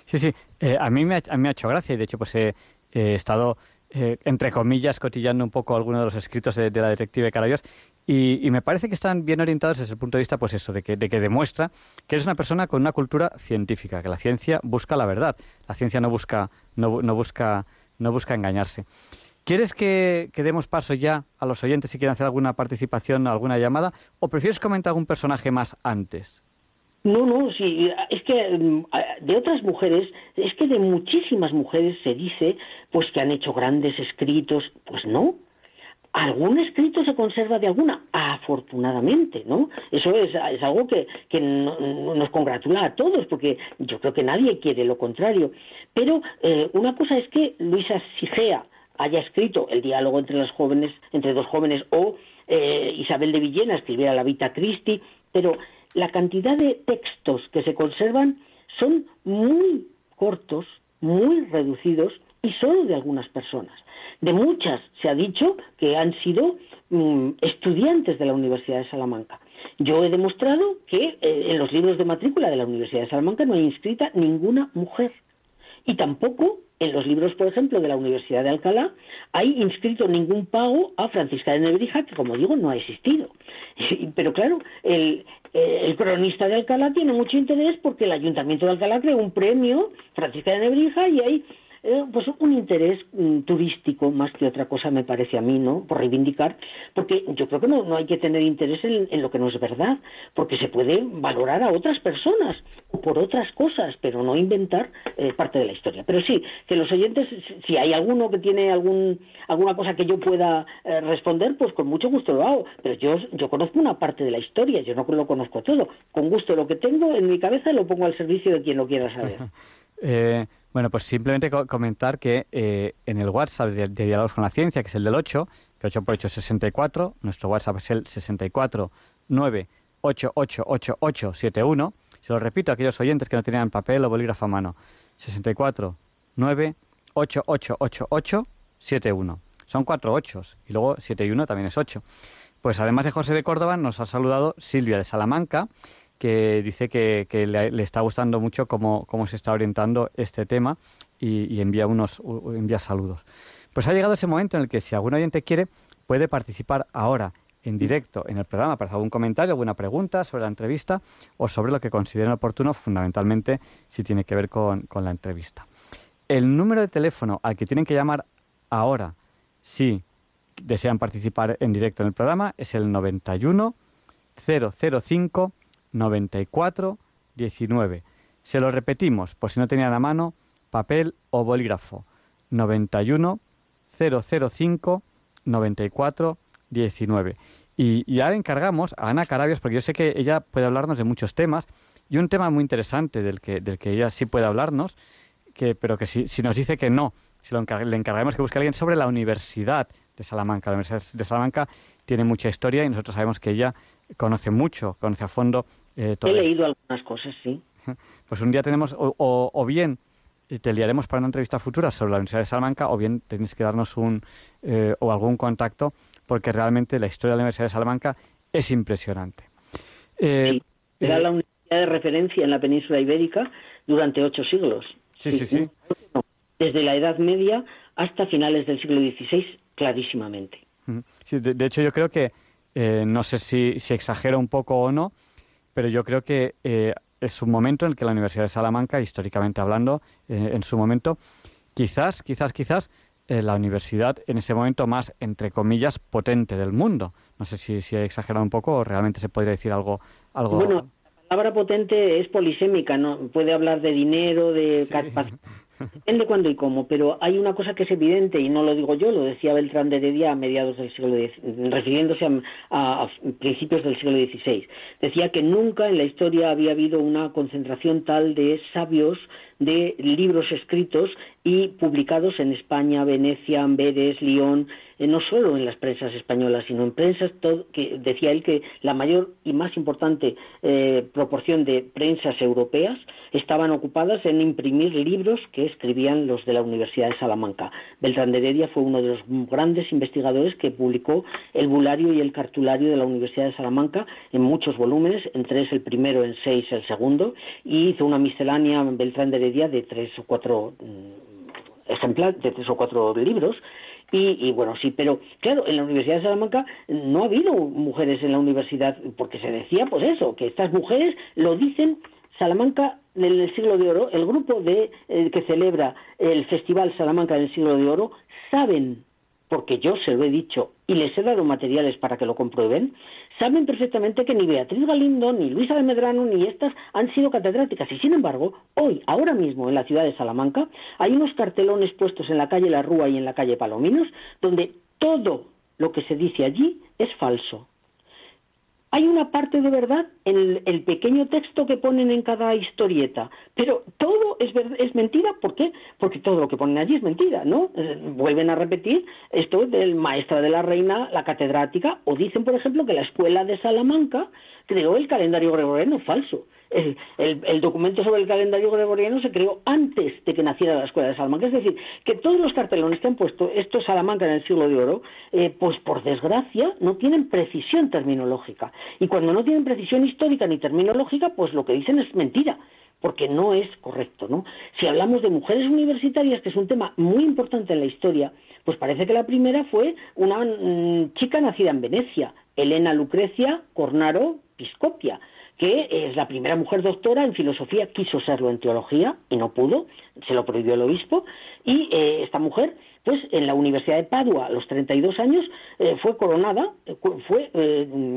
Sí, sí, eh, a, mí me ha, me ha hecho gracia y de hecho pues he estado eh, entre comillas, cotillando un poco algunos de los escritos de, la detective Carabias, y, y, me parece que están bien orientados desde el punto de vista, pues eso, de que, de que demuestra que eres una persona con una cultura científica, que la ciencia busca la verdad, la ciencia no busca, no, no busca, no busca engañarse. ¿Quieres que, que, demos paso ya a los oyentes si quieren hacer alguna participación, alguna llamada, o prefieres comentar algún personaje más antes? No, no, sí, es que mm, de otras mujeres, es que de muchísimas mujeres se dice pues que han hecho grandes escritos, pues no. Algún escrito se conserva de alguna, afortunadamente, ¿no? Eso es, algo que, que nos congratula a todos, porque yo creo que nadie quiere lo contrario. Pero eh, una cosa es que Luisa Sigea haya escrito el diálogo entre los jóvenes, entre dos jóvenes, o eh, Isabel de Villena escribiera la Vita Christi, pero la cantidad de textos que se conservan son muy cortos, muy reducidos y solo de algunas personas. De muchas se ha dicho que han sido mm, estudiantes de la Universidad de Salamanca. Yo he demostrado que eh, en los libros de matrícula de la Universidad de Salamanca no hay inscrita ninguna mujer y tampoco en los libros, por ejemplo, de la Universidad de Alcalá, hay inscrito ningún pago a Francisca de Nebrija, que como digo, no ha existido. Pero claro, el, el cronista de Alcalá tiene mucho interés porque el Ayuntamiento de Alcalá creó un premio, Francisca de Nebrija, y hay eh, pues un interés mm, turístico más que otra cosa me parece a mí, ¿no? Por reivindicar, porque yo creo que no, no hay que tener interés en, lo que no es verdad, porque se puede valorar a otras personas por otras cosas, pero no inventar eh, parte de la historia. Pero sí, que los oyentes, si hay alguno que tiene algún, alguna cosa que yo pueda eh, responder, pues con mucho gusto lo hago. Pero yo, yo conozco una parte de la historia, yo no lo conozco todo. Con gusto lo que tengo en mi cabeza lo pongo al servicio de quien lo quiera saber. eh, bueno, pues simplemente comentar que eh, en el WhatsApp de, Diálogos con la Ciencia, que es el del 8, que 8 por 8 es 64, nuestro WhatsApp es el 64 9888871. Se lo repito a aquellos oyentes que no tenían papel o bolígrafo a mano. 64 9888871. Son cuatro ochos y luego 7 y 1 también es 8. Pues además de José de Córdoba nos ha saludado Silvia de Salamanca que dice que, le, está gustando mucho cómo, cómo, se está orientando este tema y, envía unos envía saludos. Pues ha llegado ese momento en el que si algún oyente quiere puede participar ahora en directo en el programa para hacer algún comentario, alguna pregunta sobre la entrevista o sobre lo que consideren oportuno, fundamentalmente si tiene que ver con, con la entrevista. El número de teléfono al que tienen que llamar ahora si desean participar en directo en el programa es el 91 005 94 19. Se lo repetimos, por si no tenían a mano, papel o bolígrafo. 91 005 94 19. Y, y ahora encargamos a Ana Carabias, porque yo sé que ella puede hablarnos de muchos temas, y un tema muy interesante del que, del que ella sí puede hablarnos, que, pero que si, si nos dice que no, si lo le encargaremos que busque a alguien sobre la Universidad de Salamanca. La Universidad de Salamanca tiene mucha historia y nosotros sabemos que ella conoce mucho, conoce a fondo eh, todo. He leído algunas cosas, sí. Pues un día tenemos, o, bien te liaremos para una entrevista futura sobre la Universidad de Salamanca, o bien tenéis que darnos un eh, o algún contacto, porque realmente la historia de la Universidad de Salamanca es impresionante. Eh, sí, era la universidad de referencia en la península ibérica durante ocho siglos. Sí, sí, sí. Desde la Edad Media hasta finales del siglo XVI, clarísimamente. Sí, de, hecho, yo creo que, eh, no sé si, si exagero un poco o no, pero yo creo que eh, es un momento en el que la Universidad de Salamanca, históricamente hablando, eh, en su momento, quizás, quizás, quizás, la universidad en ese momento más, entre comillas, potente del mundo. No sé si, si he exagerado un poco o realmente se podría decir algo... algo... Bueno, la palabra potente es polisémica, ¿no? Puede hablar de dinero, de Depende cuándo y cómo, pero hay una cosa que es evidente y no lo digo yo, lo decía Beltrán de Heredia a mediados del siglo refiriéndose a, principios del siglo XVI. Decía que nunca en la historia había habido una concentración tal de sabios, de libros escritos y publicados en España, Venecia, Amberes, Lyon, eh, no solo en las prensas españolas, sino en prensas, que decía él que la mayor y más importante eh, proporción de prensas europeas estaban ocupadas en imprimir libros que escribían los de la Universidad de Salamanca. Beltrán de Heredia fue uno de los grandes investigadores que publicó el bulario y el cartulario de la Universidad de Salamanca en muchos volúmenes, en tres el primero, en seis el segundo, y hizo una miscelánea Beltrán de de tres o cuatro mm, ejemplares, de tres o cuatro libros, y, bueno, sí, pero claro, en la Universidad de Salamanca no ha habido mujeres en la universidad, porque se decía, pues eso, que estas mujeres lo dicen Salamanca en el siglo de oro, el grupo de, eh, que celebra el Festival Salamanca del siglo de oro, saben porque yo se lo he dicho y les he dado materiales para que lo comprueben, saben perfectamente que ni Beatriz Galindo, ni Luisa de Medrano, ni estas han sido catedráticas. Y sin embargo, hoy, ahora mismo, en la ciudad de Salamanca, hay unos cartelones puestos en la calle La Rúa y en la calle Palominos, donde todo lo que se dice allí es falso. Hay una parte de verdad el, pequeño texto que ponen en cada historieta, pero todo es, es mentira. ¿Por qué? Porque todo lo que ponen allí es mentira, ¿no? Eh, vuelven a repetir esto del maestra de la reina, la catedrática, o dicen, por ejemplo, que la escuela de Salamanca creó el calendario gregoriano falso el, documento sobre el calendario gregoriano se creó antes de que naciera la Escuela de Salamanca. Es decir, que todos los cartelones que han puesto esto es Salamanca en el siglo de oro, eh, pues por desgracia no tienen precisión terminológica. Y cuando no tienen precisión histórica ni terminológica, pues lo que dicen es mentira porque no es correcto, ¿no? Si hablamos de mujeres universitarias, que es un tema muy importante en la historia, pues parece que la primera fue una mm, chica nacida en Venecia, Elena Lucrecia Cornaro Piscopia, que es la primera mujer doctora en filosofía, quiso serlo en teología y no pudo, se lo prohibió el obispo, y eh, esta mujer, pues en la Universidad de Padua, a los 32 años, eh, fue coronada, eh, fue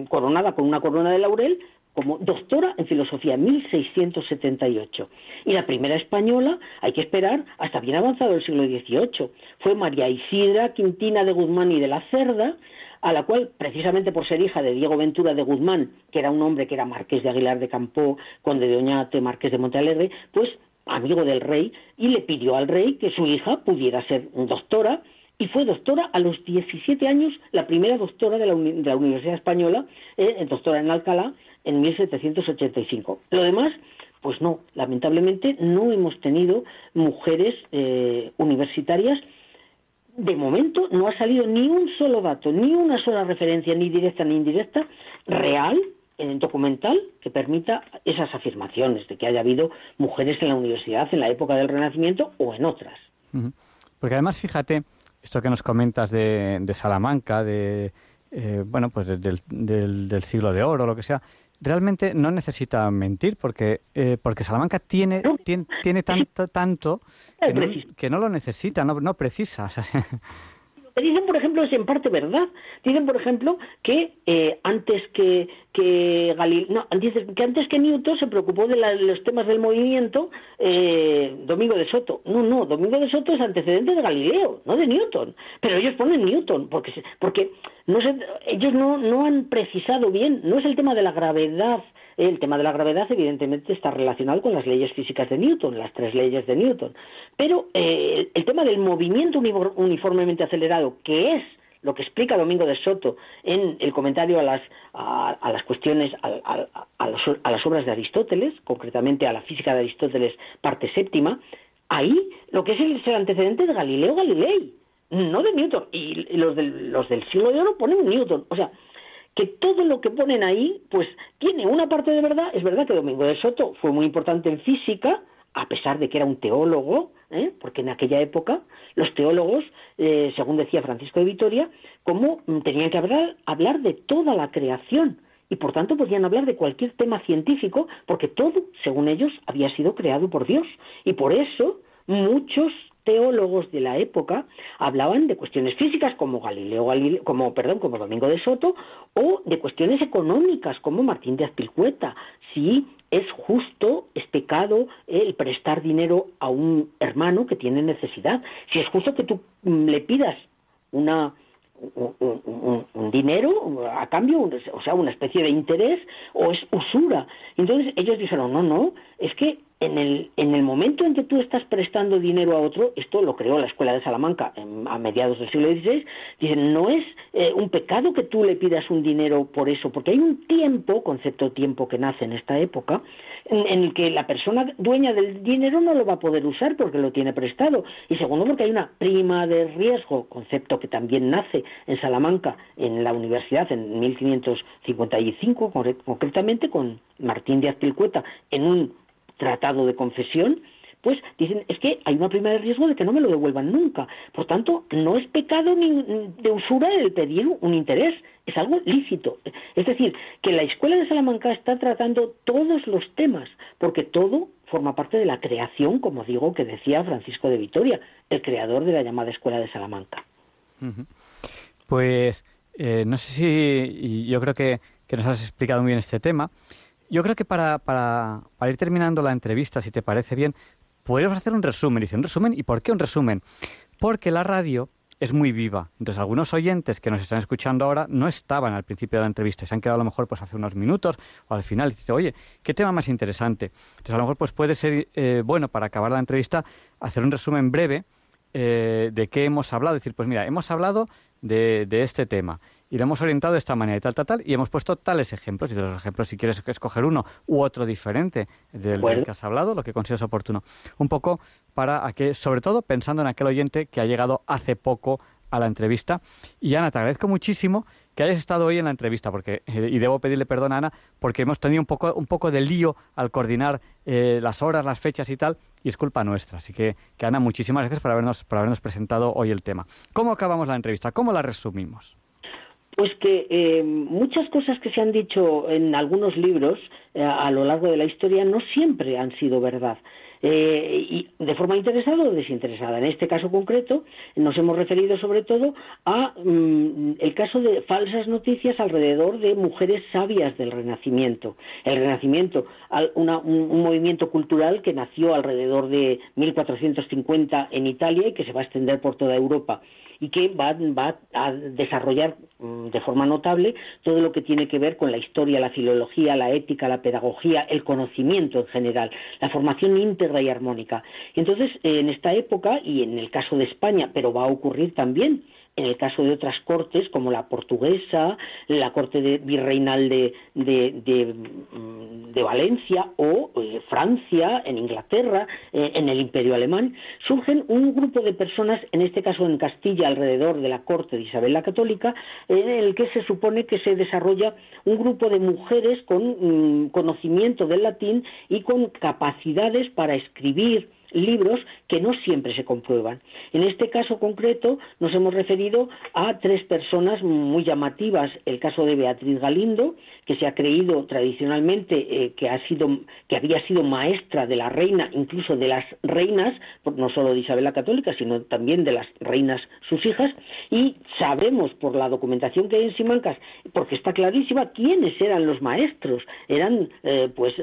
coronada con una corona de laurel como doctora en filosofía en 1678. Y la primera española, hay que esperar hasta bien avanzado el siglo XVIII, fue María Isidra Quintina de Guzmán y de la Cerda, a la cual, precisamente por ser hija de Diego Ventura de Guzmán, que era un hombre que era marqués de Aguilar de Campó, conde de Oñate, marqués de Montalegre, pues amigo del rey, y le pidió al rey que su hija pudiera ser doctora, y fue doctora a los 17 años, la primera doctora de la, Universidad Española, eh, doctora en Alcalá, en 1785. Lo demás, pues no, lamentablemente no hemos tenido mujeres eh, universitarias de momento no ha salido ni un solo dato, ni una sola referencia, ni directa ni indirecta, real, en el documental, que permita esas afirmaciones de que haya habido mujeres en la universidad en la época del Renacimiento o en otras. Porque además, fíjate, esto que nos comentas de, Salamanca, de, eh, bueno, pues del, del, siglo de oro, lo que sea, realmente no necesita mentir porque eh, porque Salamanca tiene, tiene, tiene tanto tanto que no, lo necesita, no, no precisa. dicen, por ejemplo, es en parte verdad. Dicen, por ejemplo, que eh, antes que que no, que antes que Newton se preocupó de los temas del movimiento eh, Domingo de Soto. No, no, Domingo de Soto es antecedente de Galileo, no de Newton. Pero ellos ponen Newton porque porque no ellos no no han precisado bien. No es el tema de la gravedad el tema de la gravedad, evidentemente, está relacionado con las leyes físicas de Newton, las tres leyes de Newton. Pero eh, el tema del movimiento uniformemente acelerado, que es lo que explica Domingo de Soto en el comentario a las, a, las cuestiones, a, a, las obras de Aristóteles, concretamente a la física de Aristóteles, parte séptima, ahí lo que es el, antecedente de Galileo Galilei, no de Newton. Y los del, los del siglo de oro ponen Newton. O sea, que todo lo que ponen ahí, pues tiene una parte de verdad. Es verdad que Domingo de Soto fue muy importante en física, a pesar de que era un teólogo, ¿eh? porque en aquella época los teólogos, eh, según decía Francisco de Vitoria, como tenían que hablar, hablar de toda la creación y por tanto podían hablar de cualquier tema científico, porque todo, según ellos, había sido creado por Dios. Y por eso muchos teólogos de la época hablaban de cuestiones físicas como Galileo, como perdón, como Domingo de Soto o de cuestiones económicas como Martín de Azpilcueta, si es justo, es pecado el prestar dinero a un hermano que tiene necesidad, si es justo que tú mm, le pidas una un, dinero a cambio, o sea, una especie de interés o es usura. Entonces ellos dijeron, no, no, es que en el, en el momento en que tú estás prestando dinero a otro, esto lo creó la Escuela de Salamanca a mediados del siglo XVI, dicen, no es eh, un pecado que tú le pidas un dinero por eso, porque hay un tiempo, concepto tiempo que nace en esta época, en, el que la persona dueña del dinero no lo va a poder usar porque lo tiene prestado. Y segundo, porque hay una prima de riesgo, concepto que también nace en Salamanca, en la universidad, en 1555 concretamente, con Martín de Azpilcueta, en un tratado de confesión, pues dicen, es que hay una prima de riesgo de que no me lo devuelvan nunca. Por tanto, no es pecado ni de usura el pedir un interés, es algo lícito. Es decir, que la Escuela de Salamanca está tratando todos los temas, porque todo forma parte de la creación, como digo, que decía Francisco de Vitoria, el creador de la llamada Escuela de Salamanca. Pues eh, no sé si, yo creo que, que nos has explicado muy bien este tema. Yo creo que para, para, para ir terminando la entrevista, si te parece bien, podríamos hacer un resumen. Dice, ¿un resumen? ¿Y por qué un resumen? Porque la radio es muy viva. Entonces, algunos oyentes que nos están escuchando ahora no estaban al principio de la entrevista, se han quedado a lo mejor pues hace unos minutos o al final. Y dice, oye, ¿qué tema más interesante? Entonces, a lo mejor pues puede ser eh, bueno para acabar la entrevista hacer un resumen breve eh, de qué hemos hablado. Decir, pues mira, hemos hablado de, este tema y lo hemos orientado de esta manera y tal, tal, tal, y hemos puesto tales ejemplos. Y de los ejemplos, si quieres escoger uno u otro diferente del, que has hablado, lo que consideres oportuno. Un poco para que, sobre todo pensando en aquel oyente que ha llegado hace poco a la entrevista. Y Ana, te agradezco muchísimo que hayas estado hoy en la entrevista, porque eh, y debo pedirle perdón a Ana, porque hemos tenido un poco, un poco de lío al coordinar eh, las horas, las fechas y tal, y es culpa nuestra. Así que, que, Ana, muchísimas gracias por habernos, por habernos presentado hoy el tema. ¿Cómo acabamos la entrevista? ¿Cómo la resumimos? Pues que eh, muchas cosas que se han dicho en algunos libros a lo largo de la historia no siempre han sido verdad. Eh, y de forma interesada o desinteresada. En este caso concreto nos hemos referido sobre todo a mm, el caso de falsas noticias alrededor de mujeres sabias del Renacimiento. El Renacimiento, un, movimiento cultural que nació alrededor de 1450 en Italia y que se va a extender por toda Europa y que va, a desarrollar mm, de forma notable todo lo que tiene que ver con la historia, la filología, la ética, la pedagogía, el conocimiento en general, la formación íntegra y armónica. Entonces, en esta época, y en el caso de España, pero va a ocurrir también en el caso de otras cortes como la portuguesa, la corte de, virreinal de, mm, Valencia o eh, Francia, en Inglaterra, eh, en el imperio alemán, surgen un grupo de personas, en este caso en Castilla, alrededor de la corte de Isabel la Católica, en el que se supone que se desarrolla un grupo de mujeres con mm, conocimiento del latín y con capacidades para escribir, libros que no siempre se comprueban. En este caso concreto nos hemos referido a tres personas muy llamativas. El caso de Beatriz Galindo, que se ha creído tradicionalmente eh, que, ha sido, que había sido maestra de la reina, incluso de las reinas, no solo de Isabel la Católica, sino también de las reinas sus hijas, y sabemos por la documentación que hay en Simancas, porque está clarísima quiénes eran los maestros. Eran, eh, pues,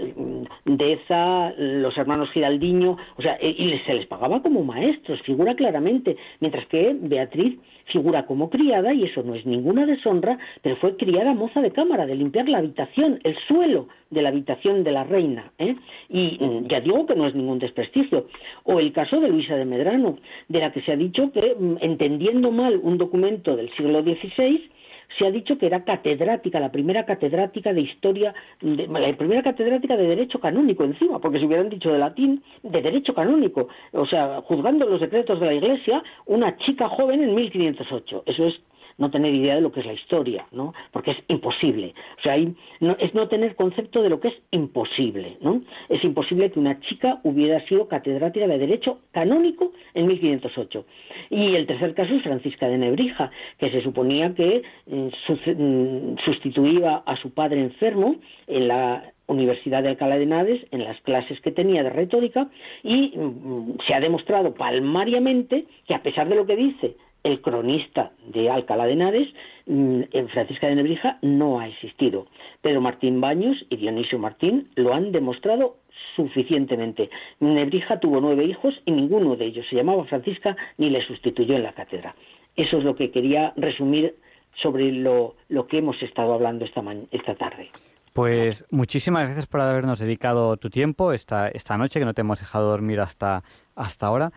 Deza, los hermanos Giraldiño, o sea, y se les pagaba como maestros, figura claramente, mientras que Beatriz figura como criada, y eso no es ninguna deshonra, pero fue criada moza de cámara, de limpiar la habitación, el suelo de la habitación de la reina. ¿eh? Y mm, ya digo que no es ningún desprestigio. O el caso de Luisa de Medrano, de la que se ha dicho que, mm, entendiendo mal un documento del siglo XVI, se ha dicho que era catedrática, la primera catedrática de historia, la primera catedrática de derecho canónico encima, porque si hubieran dicho de latín, de derecho canónico, o sea, juzgando los decretos de la Iglesia, una chica joven en 1508. Eso es no tener idea de lo que es la historia, ¿no? Porque es imposible. O sea, es no tener concepto de lo que es imposible, ¿no? Es imposible que una chica hubiera sido catedrática de Derecho canónico en 1508. Y el tercer caso es Francisca de Nebrija, que se suponía que eh, mm, sustituía a su padre enfermo en la Universidad de Alcalá de Henares en las clases que tenía de retórica y mm, se ha demostrado palmariamente que a pesar de lo que dice el cronista de Alcalá de Henares, mm, en Francisca de Nebrija no ha existido. Pedro Martín Baños y Dionisio Martín lo han demostrado suficientemente. Nebrija tuvo nueve hijos y ninguno de ellos se llamaba Francisca ni le sustituyó en la cátedra. Eso es lo que quería resumir sobre lo, que hemos estado hablando esta, esta tarde. Pues muchísimas gracias por habernos dedicado tu tiempo esta, esta noche, que no te hemos dejado dormir hasta, hasta ahora.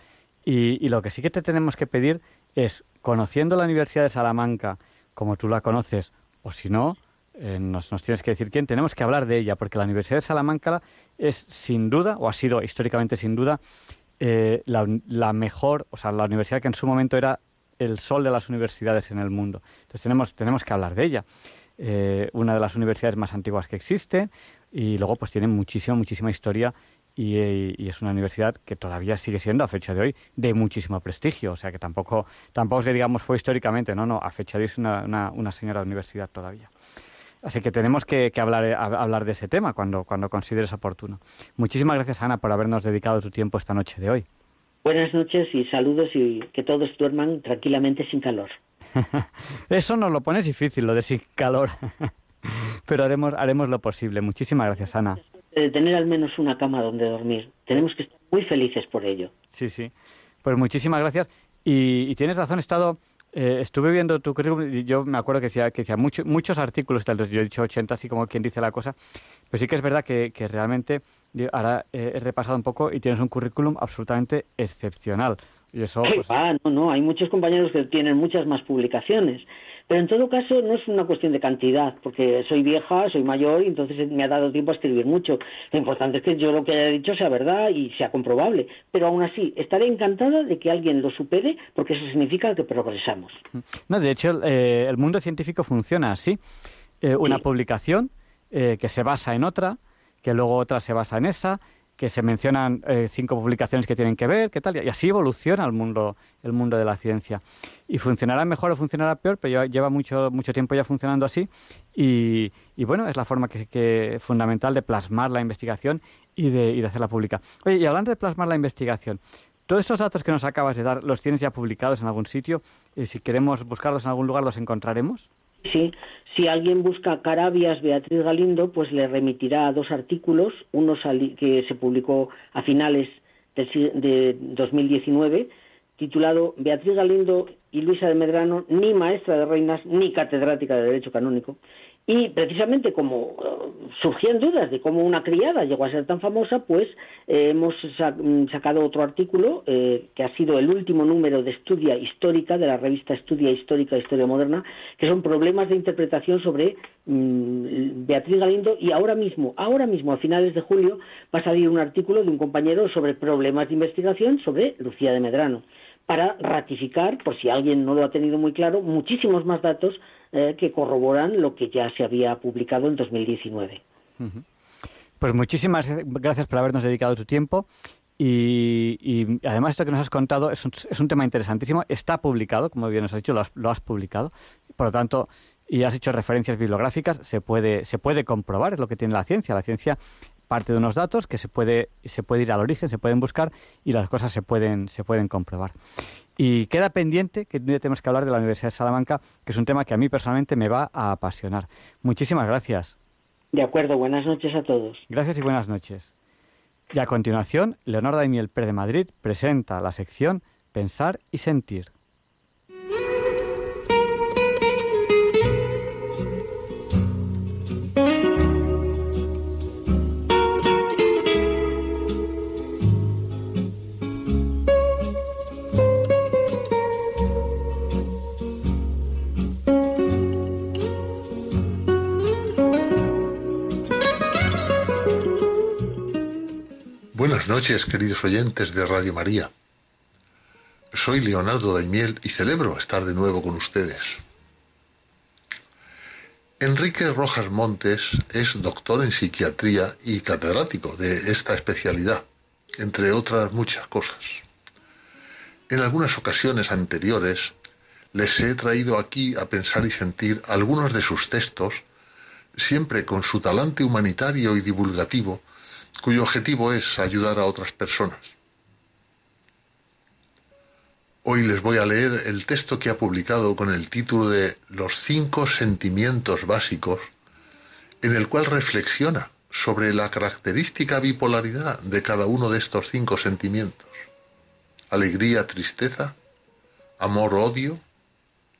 Y, lo que sí que te tenemos que pedir es, conociendo la Universidad de Salamanca, como tú la conoces, o si no, eh, nos, tienes que decir quién, tenemos que hablar de ella, porque la Universidad de Salamanca es sin duda, o ha sido históricamente sin duda, eh, la, la, mejor, o sea, la universidad que en su momento era el sol de las universidades en el mundo. Entonces tenemos, tenemos que hablar de ella. Eh, una de las universidades más antiguas que existe y luego pues tiene muchísima, muchísima historia y, es una universidad que todavía sigue siendo a fecha de hoy de muchísimo prestigio, o sea que tampoco, tampoco es que digamos fue históricamente, no, no, a fecha de hoy es una, una, señora universidad todavía. Así que tenemos que, hablar, hablar de ese tema cuando, cuando consideres oportuno. Muchísimas gracias, Ana, por habernos dedicado tu tiempo esta noche de hoy. Buenas noches y saludos y que todos duerman tranquilamente sin calor. Eso nos lo pones difícil, lo de sin calor. Pero haremos, haremos lo posible. Muchísimas gracias, Ana. De tener al menos una cama donde dormir. Tenemos que estar muy felices por ello. Sí, sí. Pues muchísimas gracias. Y, tienes razón, he estado... Eh, estuve viendo tu currículum y yo me acuerdo que decía, que decía muchos artículos, tal yo he dicho 80, así como quien dice la cosa, pero sí que es verdad que, que realmente ahora he repasado un poco y tienes un currículum absolutamente excepcional. Y eso, pues, no, no, hay muchos compañeros que tienen muchas más publicaciones. Pero en todo caso no es una cuestión de cantidad, porque soy vieja, soy mayor y entonces me ha dado tiempo a escribir mucho. Lo importante es que yo lo que haya dicho sea verdad y sea comprobable. Pero aún así, estaré encantada de que alguien lo supere, porque eso significa que progresamos. No, de hecho, eh, el mundo científico funciona así. Eh, una publicación eh, que se basa en otra, que luego otra se basa en esa, que se mencionan eh, cinco publicaciones que tienen que ver, qué tal, y así evoluciona el mundo, el mundo de la ciencia. Y funcionará mejor o funcionará peor, pero lleva mucho, mucho tiempo ya funcionando así, y, bueno, es la forma que, fundamental de plasmar la investigación y de, y de hacerla pública. Oye, y hablando de plasmar la investigación, todos estos datos que nos acabas de dar, ¿los tienes ya publicados en algún sitio? Y si queremos buscarlos en algún lugar, ¿los encontraremos? Sí, si alguien busca Carabias Beatriz Galindo, pues le remitirá dos artículos, uno que se publicó a finales de 2019, titulado Beatriz Galindo y Luisa de Medrano, ni maestra de reinas ni catedrática de Derecho Canónico, y precisamente como eh, surgían dudas de cómo una criada llegó a ser tan famosa, pues eh, hemos mm, sacado otro artículo eh, que ha sido el último número de Estudia Histórica de la revista Estudia Histórica Historia Moderna, que son problemas de interpretación sobre mm, Beatriz Galindo. Y ahora mismo, ahora mismo a finales de julio va a salir un artículo de un compañero sobre problemas de investigación sobre Lucía de Medrano para ratificar, por si alguien no lo ha tenido muy claro, muchísimos más datos eh, que corroboran lo que ya se había publicado en 2019. Pues muchísimas gracias por habernos dedicado tu tiempo. Y, además esto que nos has contado es un, tema interesantísimo. Está publicado, como bien nos has dicho, lo has, lo has, publicado. Por lo tanto, y has hecho referencias bibliográficas, se puede, se puede comprobar, es lo que tiene la ciencia. La ciencia parte de unos datos que se puede, se puede ir al origen, se pueden buscar y las cosas se pueden, se pueden comprobar. Y queda pendiente que tenemos que hablar de la Universidad de Salamanca, que es un tema que a mí personalmente me va a apasionar. Muchísimas gracias. De acuerdo, buenas noches a todos. Gracias y buenas noches. Y a continuación, Leonardo Daimiel Per de Madrid presenta la sección Pensar y Sentir. Buenas noches, queridos oyentes de Radio María. Soy Leonardo Daimiel y celebro estar de nuevo con ustedes. Enrique Rojas Montes es doctor en psiquiatría y catedrático de esta especialidad, entre otras muchas cosas. En algunas ocasiones anteriores les he traído aquí a pensar y sentir algunos de sus textos, siempre con su talante humanitario y divulgativo, cuyo objetivo es ayudar a otras personas. Hoy les voy a leer el texto que ha publicado con el título de Los cinco sentimientos básicos, en el cual reflexiona sobre la característica bipolaridad de cada uno de estos cinco sentimientos. Alegría, tristeza, amor, odio,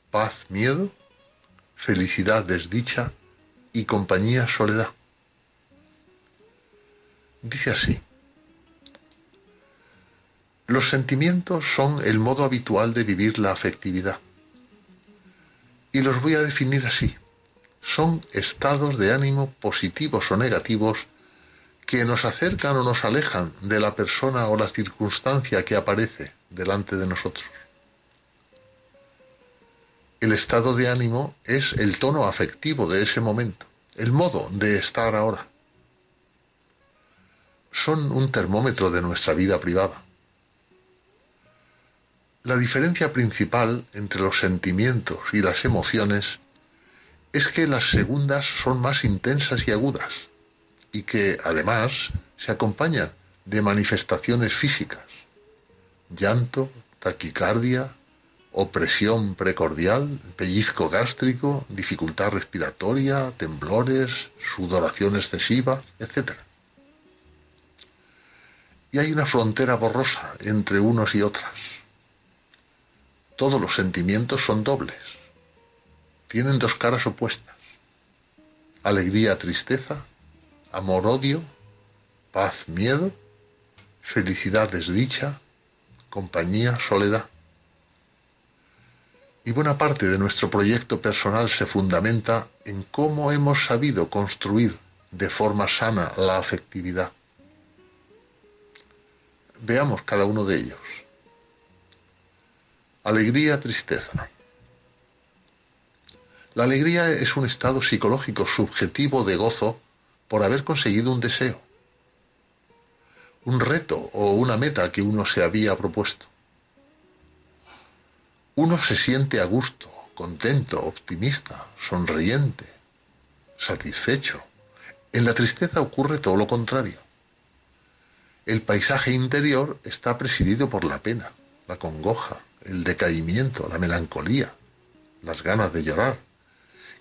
paz, miedo, felicidad, desdicha y compañía, soledad. Dice así. Los sentimientos son el modo habitual de vivir la afectividad. Y los voy a definir así. Son estados de ánimo positivos o negativos que nos acercan o nos alejan de la persona o la circunstancia que aparece delante de nosotros. El estado de ánimo es el tono afectivo de ese momento, el modo de estar ahora. Son un termómetro de nuestra vida privada. La diferencia principal entre los sentimientos y las emociones es que las segundas son más intensas y agudas y que además se acompañan de manifestaciones físicas, llanto, taquicardia, opresión precordial, pellizco gástrico, dificultad respiratoria, temblores, sudoración excesiva, etc. Y hay una frontera borrosa entre unos y otras todos los sentimientos son dobles. Tienen dos caras opuestas. Alegría, tristeza, amor, odio, paz, miedo, felicidad, desdicha, compañía, soledad. Y buena parte de nuestro proyecto personal se fundamenta en cómo hemos sabido construir de forma sana la afectividad. Veamos cada uno de ellos. Alegría, tristeza. La alegría es un estado psicológico subjetivo de gozo por haber conseguido un deseo, un reto o una meta que uno se había propuesto. Uno se siente a gusto, contento, optimista, sonriente, satisfecho. En la tristeza ocurre todo lo contrario. El paisaje interior está presidido por la pena, la congoja, el decaimiento, la melancolía, las ganas de llorar,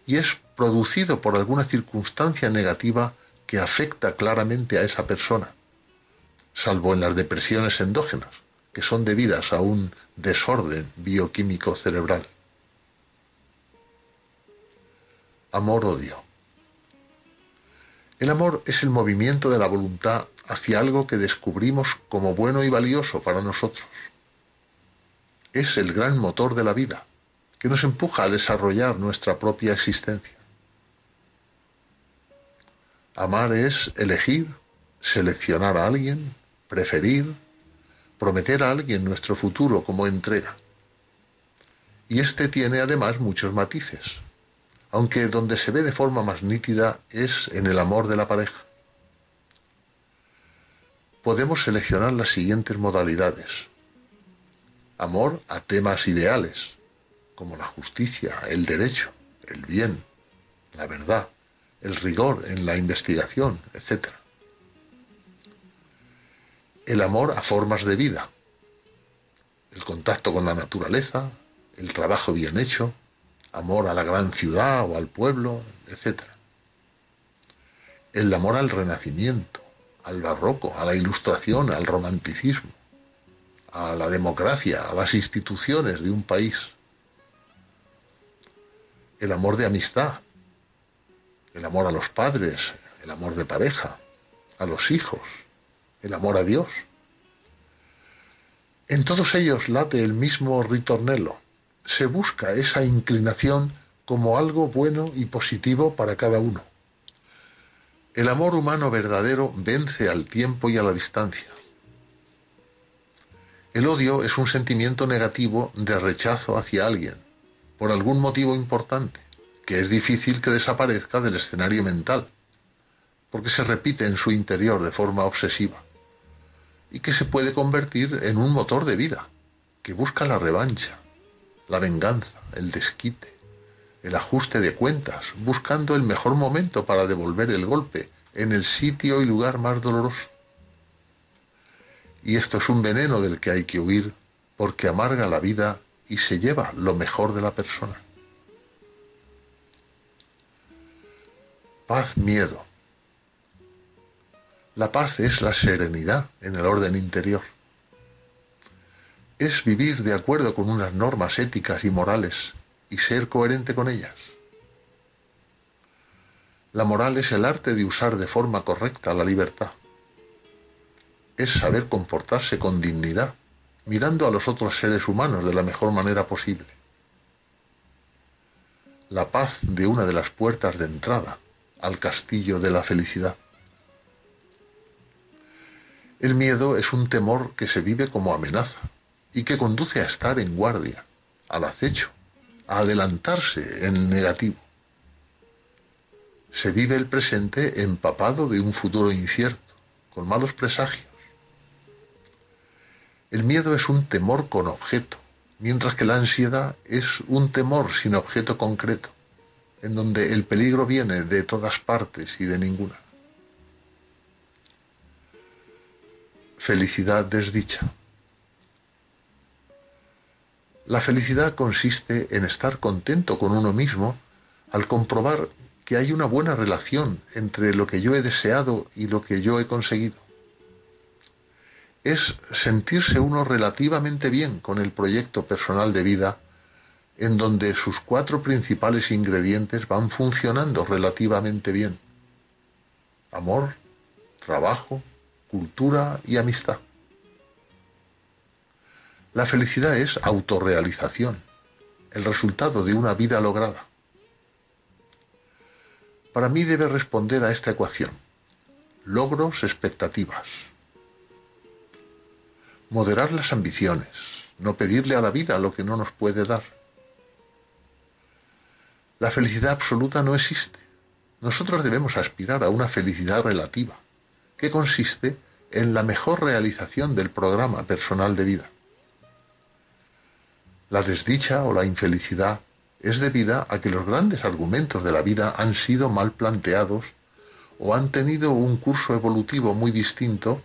y es producido por alguna circunstancia negativa que afecta claramente a esa persona, salvo en las depresiones endógenas, que son debidas a un desorden bioquímico cerebral. Amor-odio. El amor es el movimiento de la voluntad hacia algo que descubrimos como bueno y valioso para nosotros es el gran motor de la vida, que nos empuja a desarrollar nuestra propia existencia. Amar es elegir, seleccionar a alguien, preferir, prometer a alguien nuestro futuro como entrega. Y este tiene además muchos matices, aunque donde se ve de forma más nítida es en el amor de la pareja. Podemos seleccionar las siguientes modalidades amor a temas ideales, como la justicia, el derecho, el bien, la verdad, el rigor en la investigación, etc. El amor a formas de vida, el contacto con la naturaleza, el trabajo bien hecho, amor a la gran ciudad o al pueblo, etc. El amor al renacimiento, al barroco, a la ilustración, al romanticismo a la democracia, a las instituciones de un país. El amor de amistad, el amor a los padres, el amor de pareja, a los hijos, el amor a Dios. En todos ellos late el mismo ritornelo. Se busca esa inclinación como algo bueno y positivo para cada uno. El amor humano verdadero vence al tiempo y a la distancia. El odio es un sentimiento negativo de rechazo hacia alguien, por algún motivo importante, que es difícil que desaparezca del escenario mental, porque se repite en su interior de forma obsesiva, y que se puede convertir en un motor de vida, que busca la revancha, la venganza, el desquite, el ajuste de cuentas, buscando el mejor momento para devolver el golpe en el sitio y lugar más doloroso. Y esto es un veneno del que hay que huir porque amarga la vida y se lleva lo mejor de la persona. Paz, miedo. La paz es la serenidad en el orden interior. Es vivir de acuerdo con unas normas éticas y morales y ser coherente con ellas. La moral es el arte de usar de forma correcta la libertad. Es saber comportarse con dignidad, mirando a los otros seres humanos de la mejor manera posible. La paz de una de las puertas de entrada al castillo de la felicidad. El miedo es un temor que se vive como amenaza y que conduce a estar en guardia, al acecho, adelantarse en el negativo. Se vive el presente empapado de un futuro incierto, con malos presagios. El miedo es un temor con objeto, mientras que la ansiedad es un temor sin objeto concreto en donde el peligro viene de todas partes y de ninguna. Felicidad desdicha. La felicidad consiste en estar contento con uno mismo al comprobar que hay una buena relación entre lo que yo he deseado y lo que yo he conseguido. Es sentirse uno relativamente bien con el proyecto personal de vida en donde sus cuatro principales ingredientes van funcionando relativamente bien. Amor, trabajo, cultura y amistad. La felicidad es autorrealización, el resultado de una vida lograda. Para mí debe responder a esta ecuación. Logros, expectativas. Moderar las ambiciones, no pedirle a la vida lo que no nos puede dar la felicidad absoluta no existe. Nosotros debemos aspirar a una felicidad relativa, que consiste en la mejor realización del programa personal de vida. La desdicha o la infelicidad es debida a que los grandes argumentos de la vida han sido mal planteados o han tenido un curso evolutivo muy distinto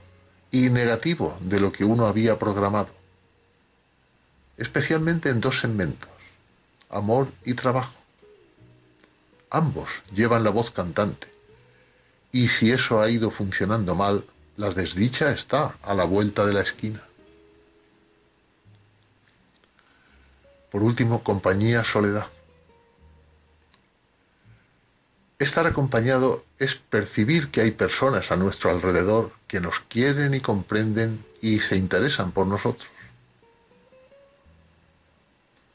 y negativo de lo que uno había programado, especialmente en dos segmentos, amor y trabajo. Ambos llevan la voz cantante. Y si eso ha ido funcionando mal, la desdicha está a la vuelta de la esquina. Por último, compañía, soledad. Estar acompañado es percibir que hay personas a nuestro alrededor que nos quieren y comprenden y se interesan por nosotros.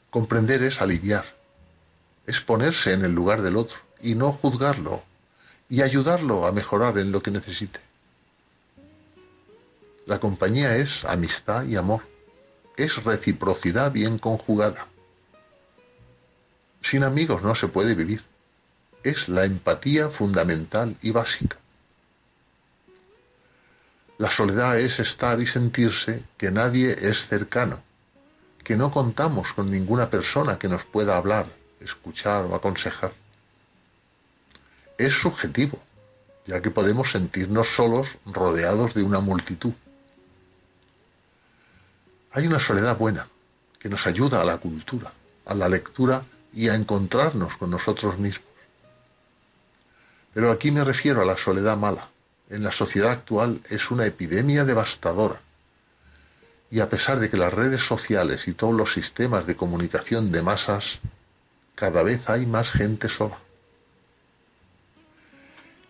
Comprender es aliviar, es ponerse en el lugar del otro y no juzgarlo y ayudarlo a mejorar en lo que necesite. La compañía es amistad y amor, es reciprocidad bien conjugada. Sin amigos no se puede vivir, es la empatía fundamental y básica. La soledad es estar y sentirse que nadie es cercano, que no contamos con ninguna persona que nos pueda hablar, escuchar o aconsejar. Es subjetivo, ya que podemos sentirnos solos rodeados de una multitud. Hay una soledad buena que nos ayuda a la cultura, a la lectura y a encontrarnos con nosotros mismos. Pero aquí me refiero a la soledad mala. En la sociedad actual es una epidemia devastadora. Y a pesar de que las redes sociales y todos los sistemas de comunicación de masas cada vez hay más gente sola.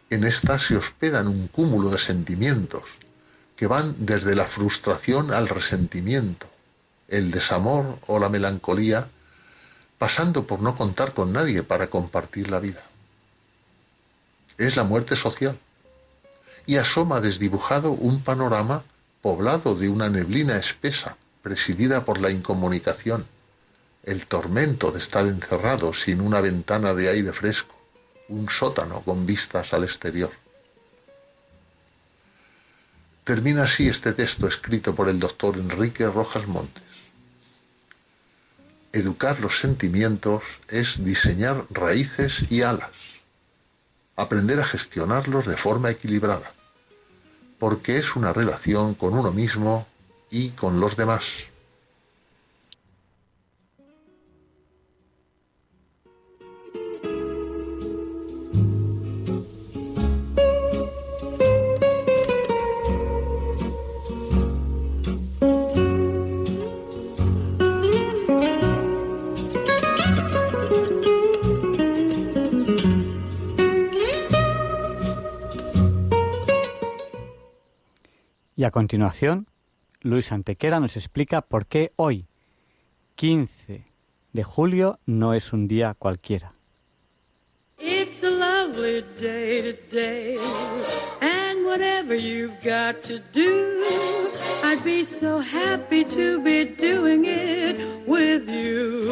En esta se hospedan un cúmulo de sentimientos que van desde la frustración al resentimiento, el desamor o la melancolía, pasando por no contar con nadie para compartir la vida. Es la muerte social y asoma desdibujado un panorama poblado de una neblina espesa, presidida por la incomunicación, el tormento de estar encerrado sin una ventana de aire fresco, un sótano con vistas al exterior. Termina así este texto escrito por el doctor Enrique Rojas Montes. Educar los sentimientos es diseñar raíces y alas, aprender a gestionarlos de forma equilibrada, porque es una relación con uno mismo y con los demás. Y a continuación, Luis Antequera nos explica por qué hoy, 15 de julio, no es un día cualquiera. And whatever you've got to do, I'd be so happy to be doing it with you.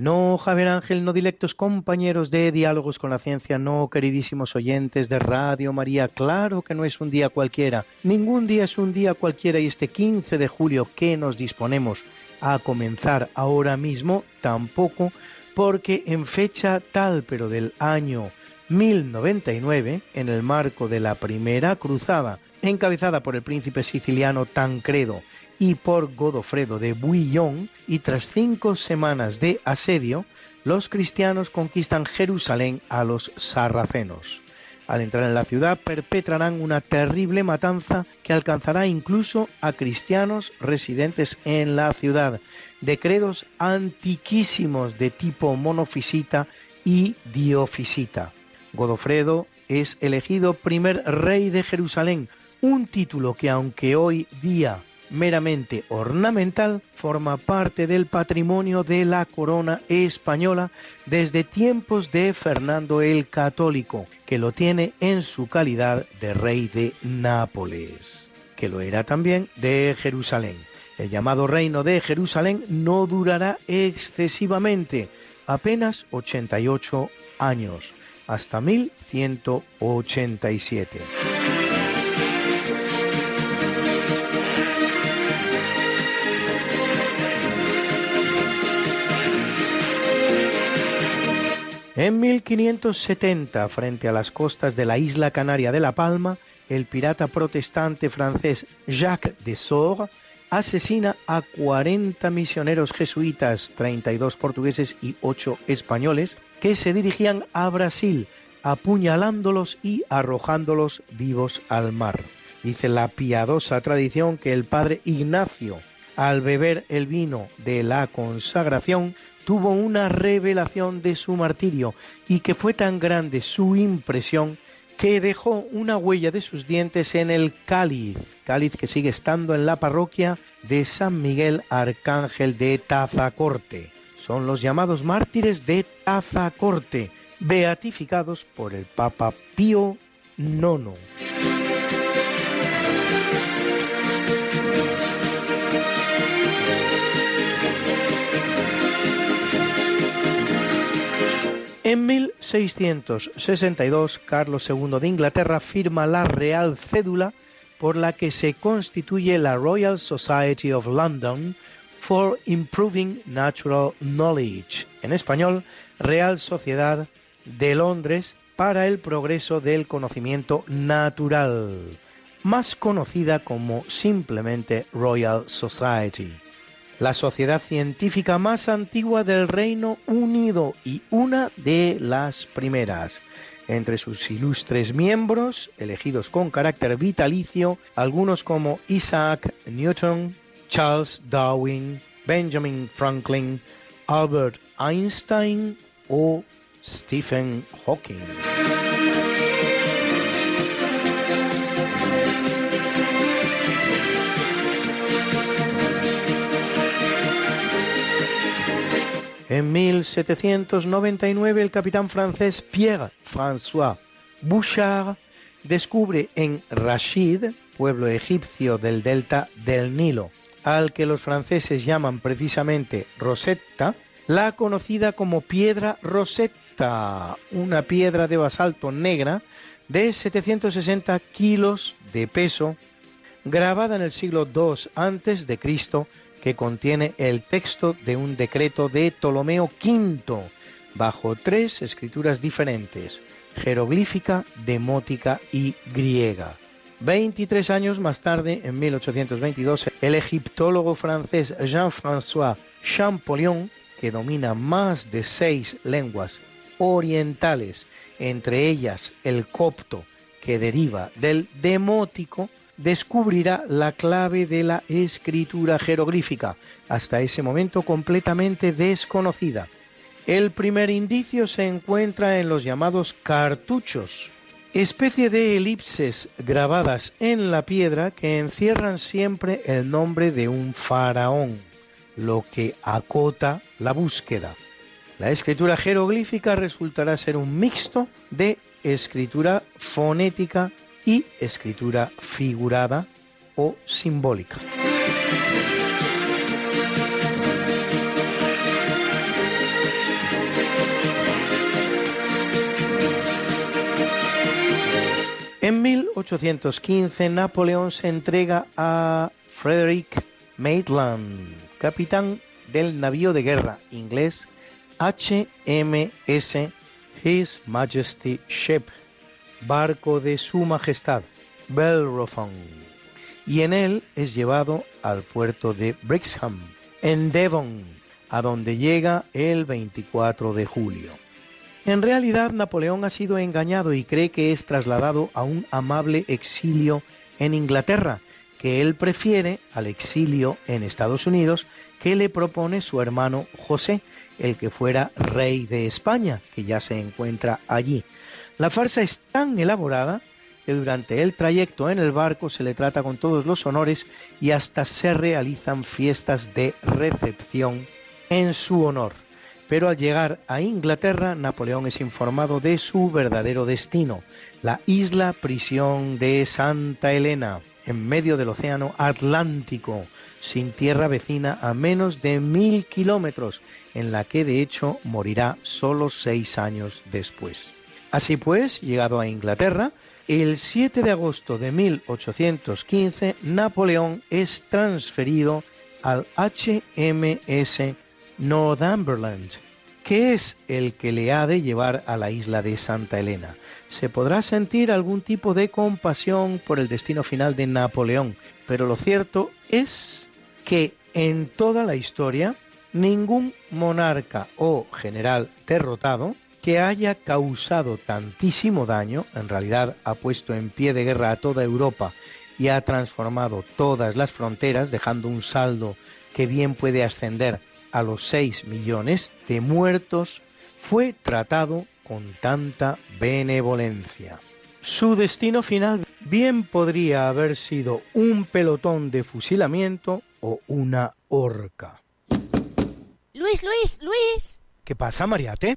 No, Javier Ángel, no directos compañeros de Diálogos con la Ciencia, no, queridísimos oyentes de Radio María, claro que no es un día cualquiera, ningún día es un día cualquiera y este 15 de julio que nos disponemos a comenzar ahora mismo, tampoco, porque en fecha tal pero del año 1099, en el marco de la primera cruzada, encabezada por el príncipe siciliano Tancredo, y por Godofredo de Bouillon, y tras cinco semanas de asedio, los cristianos conquistan Jerusalén a los sarracenos. Al entrar en la ciudad perpetrarán una terrible matanza que alcanzará incluso a cristianos residentes en la ciudad, de credos antiquísimos de tipo monofisita y diofisita. Godofredo es elegido primer rey de Jerusalén, un título que aunque hoy día meramente ornamental, forma parte del patrimonio de la corona española desde tiempos de Fernando el Católico, que lo tiene en su calidad de rey de Nápoles, que lo era también de Jerusalén. El llamado reino de Jerusalén no durará excesivamente, apenas 88 años, hasta 1187. En 1570, frente a las costas de la isla canaria de La Palma, el pirata protestante francés Jacques de Sor asesina a 40 misioneros jesuitas, 32 portugueses y 8 españoles, que se dirigían a Brasil, apuñalándolos y arrojándolos vivos al mar. Dice la piadosa tradición que el padre Ignacio, al beber el vino de la consagración, tuvo una revelación de su martirio y que fue tan grande su impresión que dejó una huella de sus dientes en el cáliz, cáliz que sigue estando en la parroquia de San Miguel Arcángel de Tazacorte. Son los llamados mártires de Tazacorte, beatificados por el Papa Pío IX. En 1662, Carlos II de Inglaterra firma la Real Cédula por la que se constituye la Royal Society of London for Improving Natural Knowledge, en español, Real Sociedad de Londres para el progreso del conocimiento natural, más conocida como simplemente Royal Society la sociedad científica más antigua del Reino Unido y una de las primeras. Entre sus ilustres miembros, elegidos con carácter vitalicio, algunos como Isaac Newton, Charles Darwin, Benjamin Franklin, Albert Einstein, o Stephen Hawking. En 1799 el capitán francés Pierre-François Bouchard descubre en Rashid, pueblo egipcio del delta del Nilo, al que los franceses llaman precisamente Rosetta, la conocida como piedra Rosetta, una piedra de basalto negra de 760 kilos de peso, grabada en el siglo II antes de Cristo, que contiene el texto de un decreto de Ptolomeo V, bajo tres escrituras diferentes, jeroglífica, demótica y griega. 23 años más tarde, en 1822, el egiptólogo francés Jean-François Champollion, que domina más de seis lenguas orientales, entre ellas el copto, que deriva del demótico, descubrirá la clave de la escritura jeroglífica, hasta ese momento completamente desconocida. El primer indicio se encuentra en los llamados cartuchos, especie de elipses grabadas en la piedra que encierran siempre el nombre de un faraón, lo que acota la búsqueda. La escritura jeroglífica resultará ser un mixto de escritura fonética y escritura figurada o simbólica. En 1815 Napoleón se entrega a Frederick Maitland, capitán del navío de guerra inglés HMS His Majesty Ship, barco de su majestad, Bellerophon, y en él es llevado al puerto de Brixham, en Devon, a donde llega el 24 de julio. En realidad, Napoleón ha sido engañado y cree que es trasladado a un amable exilio en Inglaterra, que él prefiere al exilio en Estados Unidos que le propone su hermano José, el que fuera rey de España, que ya se encuentra allí. La farsa es tan elaborada que durante el trayecto en el barco se le trata con todos los honores y hasta se realizan fiestas de recepción en su honor pero al llegar a Inglaterra, Napoleón es informado de su verdadero destino, la isla prisión de Santa Elena, en medio del Océano Atlántico, sin tierra vecina a menos de mil kilómetros, en la que de hecho morirá solo seis años después. Así pues, llegado a Inglaterra, el 7 de agosto de 1815, Napoleón es transferido al HMS Northumberland, que es el que le ha de llevar a la isla de Santa Elena. Se podrá sentir algún tipo de compasión por el destino final de Napoleón, pero lo cierto es que en toda la historia ningún monarca o general derrotado que haya causado tantísimo daño, en realidad ha puesto en pie de guerra a toda Europa y ha transformado todas las fronteras, dejando un saldo que bien puede ascender a los 6 millones de muertos fue tratado con tanta benevolencia. Su destino final bien podría haber sido un pelotón de fusilamiento o una horca. Luis, Luis, Luis. ¿Qué pasa, Mariate?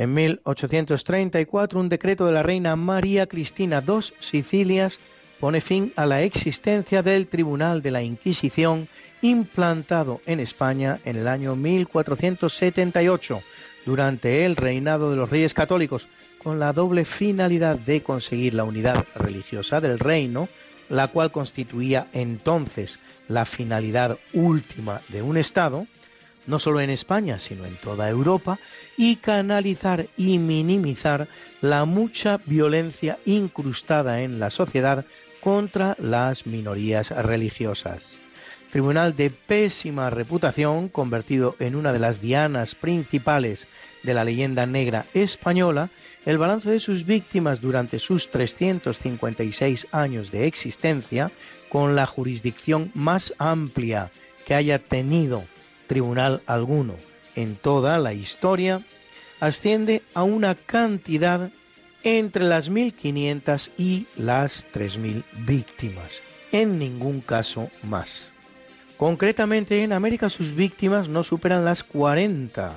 En 1834, un decreto de la reina María Cristina II Sicilias pone fin a la existencia del Tribunal de la Inquisición implantado en España en el año 1478 durante el reinado de los reyes católicos, con la doble finalidad de conseguir la unidad religiosa del reino, la cual constituía entonces la finalidad última de un Estado, no solo en España, sino en toda Europa, y canalizar y minimizar la mucha violencia incrustada en la sociedad contra las minorías religiosas. Tribunal de pésima reputación, convertido en una de las dianas principales de la leyenda negra española, el balance de sus víctimas durante sus 356 años de existencia, con la jurisdicción más amplia que haya tenido tribunal alguno en toda la historia, asciende a una cantidad entre las 1.500 y las 3.000 víctimas, en ningún caso más. Concretamente en América sus víctimas no superan las 40,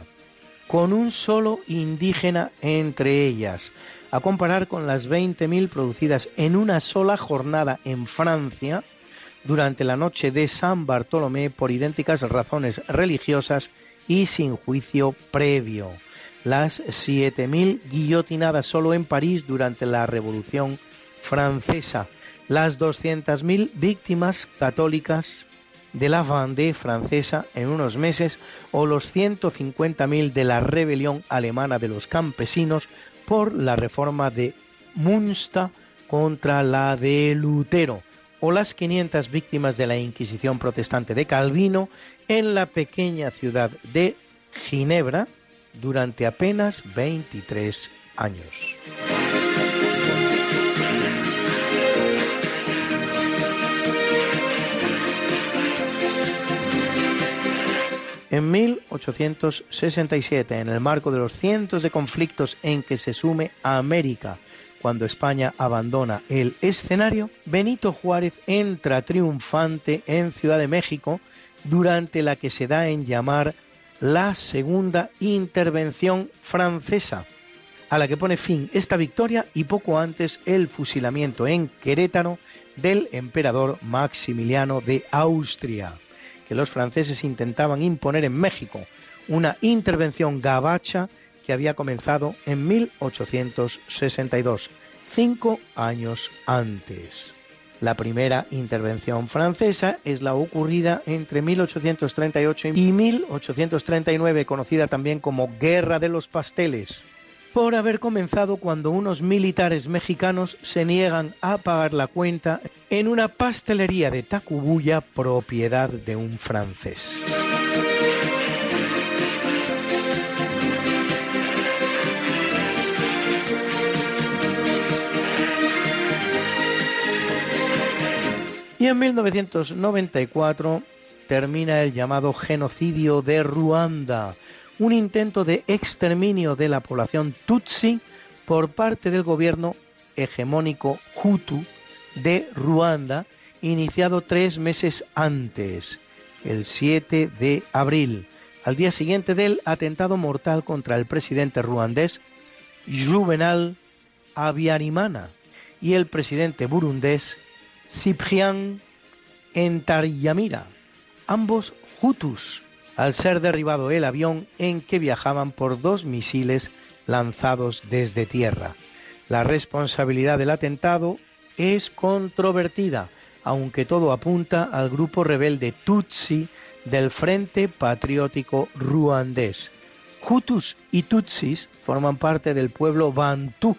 con un solo indígena entre ellas, a comparar con las 20.000 producidas en una sola jornada en Francia durante la noche de San Bartolomé por idénticas razones religiosas y sin juicio previo. Las 7.000 guillotinadas solo en París durante la Revolución Francesa. Las 200.000 víctimas católicas de la Vendée francesa en unos meses o los 150.000 de la rebelión alemana de los campesinos por la reforma de Münster contra la de Lutero o las 500 víctimas de la Inquisición protestante de Calvino en la pequeña ciudad de Ginebra durante apenas 23 años. En 1867, en el marco de los cientos de conflictos en que se sume a América cuando España abandona el escenario, Benito Juárez entra triunfante en Ciudad de México durante la que se da en llamar la Segunda Intervención Francesa, a la que pone fin esta victoria y poco antes el fusilamiento en Querétaro del emperador Maximiliano de Austria que los franceses intentaban imponer en México, una intervención gabacha que había comenzado en 1862, cinco años antes. La primera intervención francesa es la ocurrida entre 1838 y 1839, conocida también como Guerra de los Pasteles, por haber comenzado cuando unos militares mexicanos se niegan a pagar la cuenta en una pastelería de Tacubuya propiedad de un francés. Y en 1994 termina el llamado genocidio de Ruanda, un intento de exterminio de la población Tutsi por parte del gobierno hegemónico Hutu de Ruanda, iniciado tres meses antes, el 7 de abril, al día siguiente del atentado mortal contra el presidente ruandés Juvenal Abiyarimana y el presidente burundés Cyprien Entaryamira, ambos Hutus, al ser derribado el avión en que viajaban por dos misiles lanzados desde tierra. La responsabilidad del atentado es controvertida, aunque todo apunta al grupo rebelde Tutsi del Frente Patriótico Ruandés. Hutus y Tutsis forman parte del pueblo Bantu.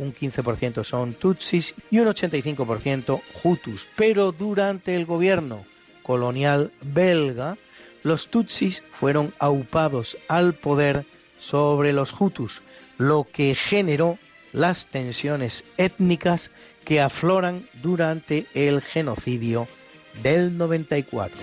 Un 15% son Tutsis y un 85% Hutus. Pero durante el gobierno colonial belga, los Tutsis fueron aupados al poder sobre los Hutus, lo que generó las tensiones étnicas que afloran durante el genocidio del 94.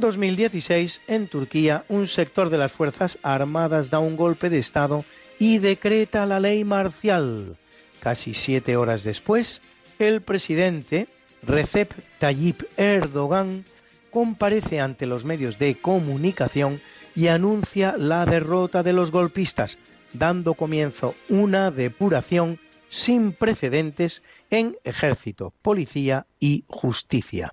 En 2016, en Turquía, un sector de las Fuerzas Armadas da un golpe de Estado y decreta la ley marcial. Casi siete horas después, el presidente Recep Tayyip Erdogan comparece ante los medios de comunicación y anuncia la derrota de los golpistas, dando comienzo una depuración sin precedentes en ejército, policía y justicia.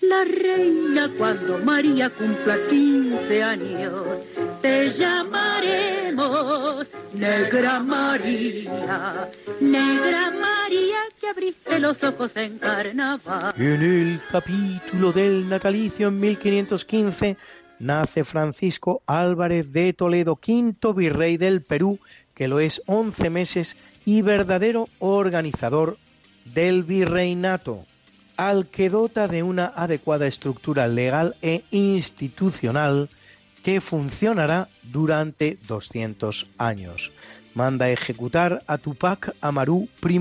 la reina cuando María cumpla 15 años. Te llamaremos Negra María, Negra María que abriste los ojos en carnaval. En el capítulo del natalicio en 1515 nace Francisco Álvarez de Toledo, quinto virrey del Perú, que lo es 11 meses y verdadero organizador del virreinato al que dota de una adecuada estructura legal e institucional que funcionará durante 200 años. Manda ejecutar a Tupac Amaru I,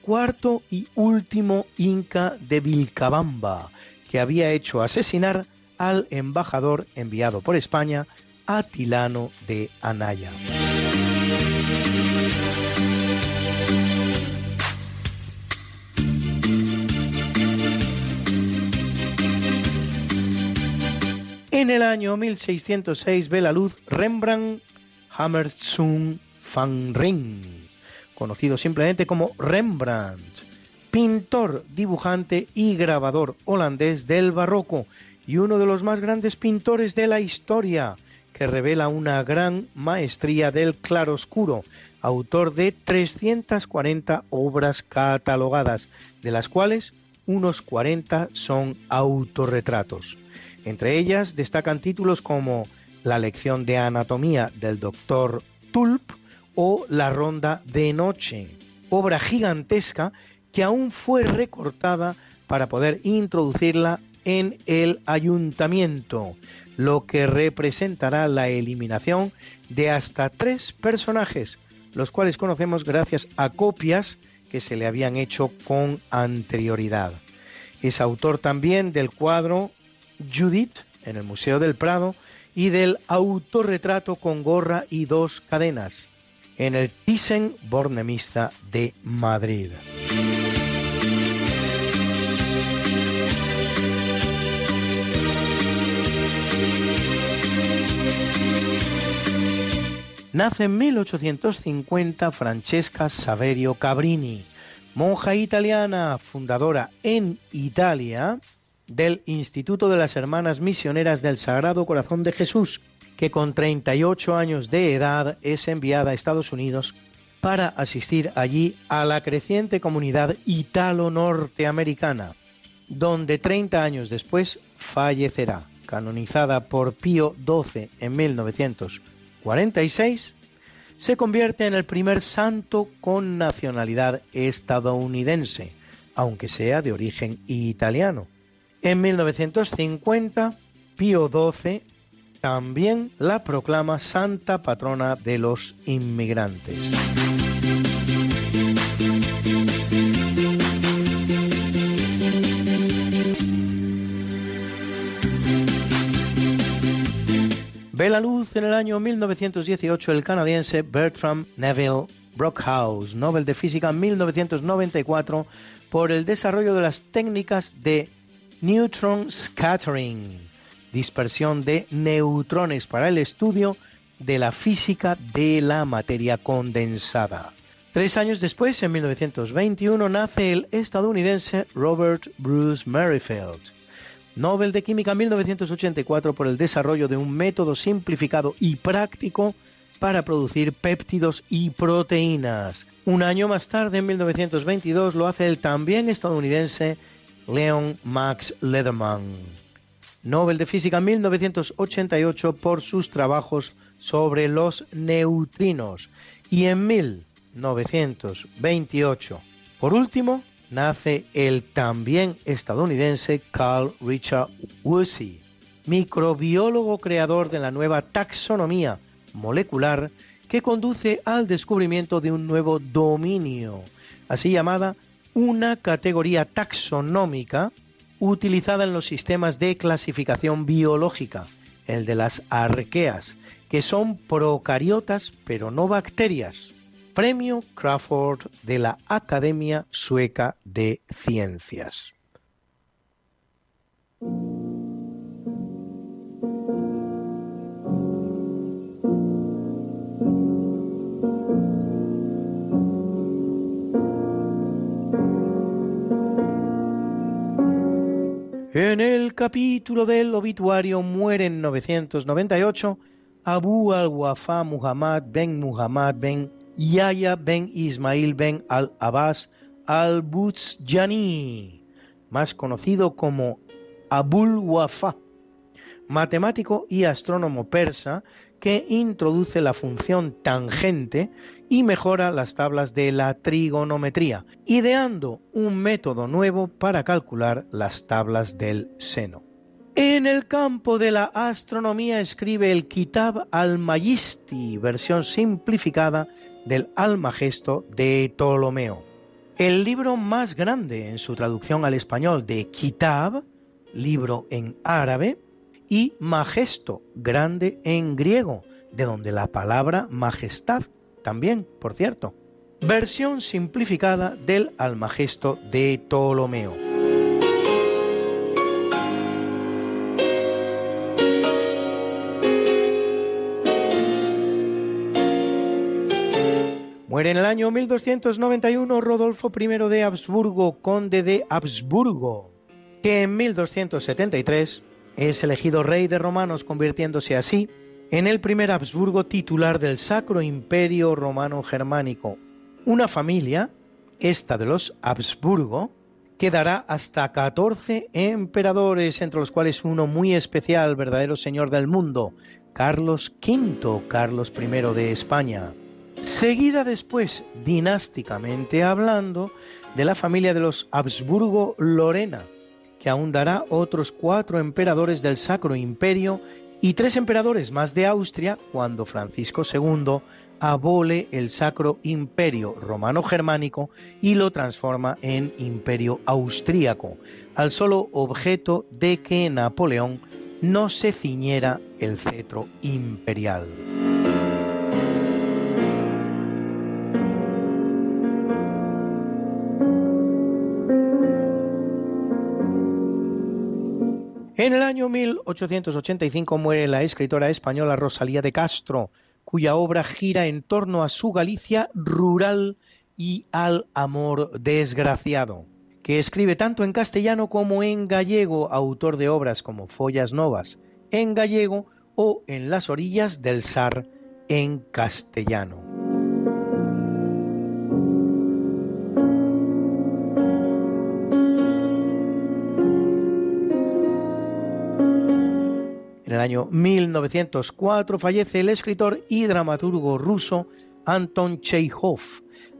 cuarto y último inca de Vilcabamba, que había hecho asesinar al embajador enviado por España, Atilano de Anaya. En el año 1606 ve la luz Rembrandt Hammerzoon van Rijn, conocido simplemente como Rembrandt, pintor, dibujante y grabador holandés del barroco y uno de los más grandes pintores de la historia, que revela una gran maestría del claroscuro, autor de 340 obras catalogadas, de las cuales unos 40 son autorretratos. Entre ellas destacan títulos como La lección de anatomía del doctor Tulp o La ronda de noche, obra gigantesca que aún fue recortada para poder introducirla en el ayuntamiento, lo que representará la eliminación de hasta tres personajes, los cuales conocemos gracias a copias que se le habían hecho con anterioridad. Es autor también del cuadro Judith en el Museo del Prado y del autorretrato con gorra y dos cadenas en el Thyssen Bornemista de Madrid. Nace en 1850 Francesca Saverio Cabrini, monja italiana, fundadora en Italia del Instituto de las Hermanas Misioneras del Sagrado Corazón de Jesús, que con 38 años de edad es enviada a Estados Unidos para asistir allí a la creciente comunidad italo-norteamericana, donde 30 años después fallecerá, canonizada por Pío XII en 1946, se convierte en el primer santo con nacionalidad estadounidense, aunque sea de origen italiano. En 1950, Pío XII también la proclama Santa Patrona de los Inmigrantes. Ve la luz en el año 1918 el canadiense Bertram Neville Brockhouse, Nobel de Física en 1994 por el desarrollo de las técnicas de neutron scattering, dispersión de neutrones para el estudio de la física de la materia condensada. Tres años después, en 1921, nace el estadounidense Robert Bruce Merrifield, Nobel de Química en 1984 por el desarrollo de un método simplificado y práctico para producir péptidos y proteínas. Un año más tarde, en 1922, lo hace el también estadounidense Leon Max Lederman. Nobel de Física 1988 por sus trabajos sobre los neutrinos. Y en 1928, por último, nace el también estadounidense Carl Richard Woolsey, microbiólogo creador de la nueva taxonomía molecular que conduce al descubrimiento de un nuevo dominio, así llamada una categoría taxonómica utilizada en los sistemas de clasificación biológica, el de las arqueas, que son procariotas pero no bacterias. Premio Crawford de la Academia Sueca de Ciencias. En el capítulo del obituario muere en 998 Abu al-Wafa Muhammad ben Muhammad ben Yahya ben Ismail ben al-Abbas al-Buzjani, más conocido como Abul Wafa, matemático y astrónomo persa que introduce la función tangente y mejora las tablas de la trigonometría, ideando un método nuevo para calcular las tablas del seno. En el campo de la astronomía escribe el Kitab al-Mayisti, versión simplificada del Almagesto de Ptolomeo. El libro más grande en su traducción al español de Kitab, libro en árabe, y majesto, grande en griego, de donde la palabra majestad también, por cierto. Versión simplificada del Almagesto de Ptolomeo. Muere en el año 1291 Rodolfo I de Habsburgo, conde de Habsburgo, que en 1273 es elegido rey de romanos, convirtiéndose así en el primer Habsburgo titular del Sacro Imperio Romano Germánico. Una familia, esta de los Habsburgo, que dará hasta 14 emperadores, entre los cuales uno muy especial, verdadero señor del mundo, Carlos V, Carlos I de España. Seguida después, dinásticamente hablando, de la familia de los Habsburgo Lorena, que aún dará otros cuatro emperadores del Sacro Imperio y tres emperadores más de Austria cuando Francisco II abole el Sacro Imperio Romano-Germánico y lo transforma en Imperio Austríaco, al solo objeto de que Napoleón no se ciñera el cetro imperial. En el año 1885 muere la escritora española Rosalía de Castro, cuya obra gira en torno a su Galicia rural y al amor desgraciado, que escribe tanto en castellano como en gallego, autor de obras como Follas Novas en gallego o En las orillas del Sar en castellano. En el año 1904 fallece el escritor y dramaturgo ruso Anton Chekhov,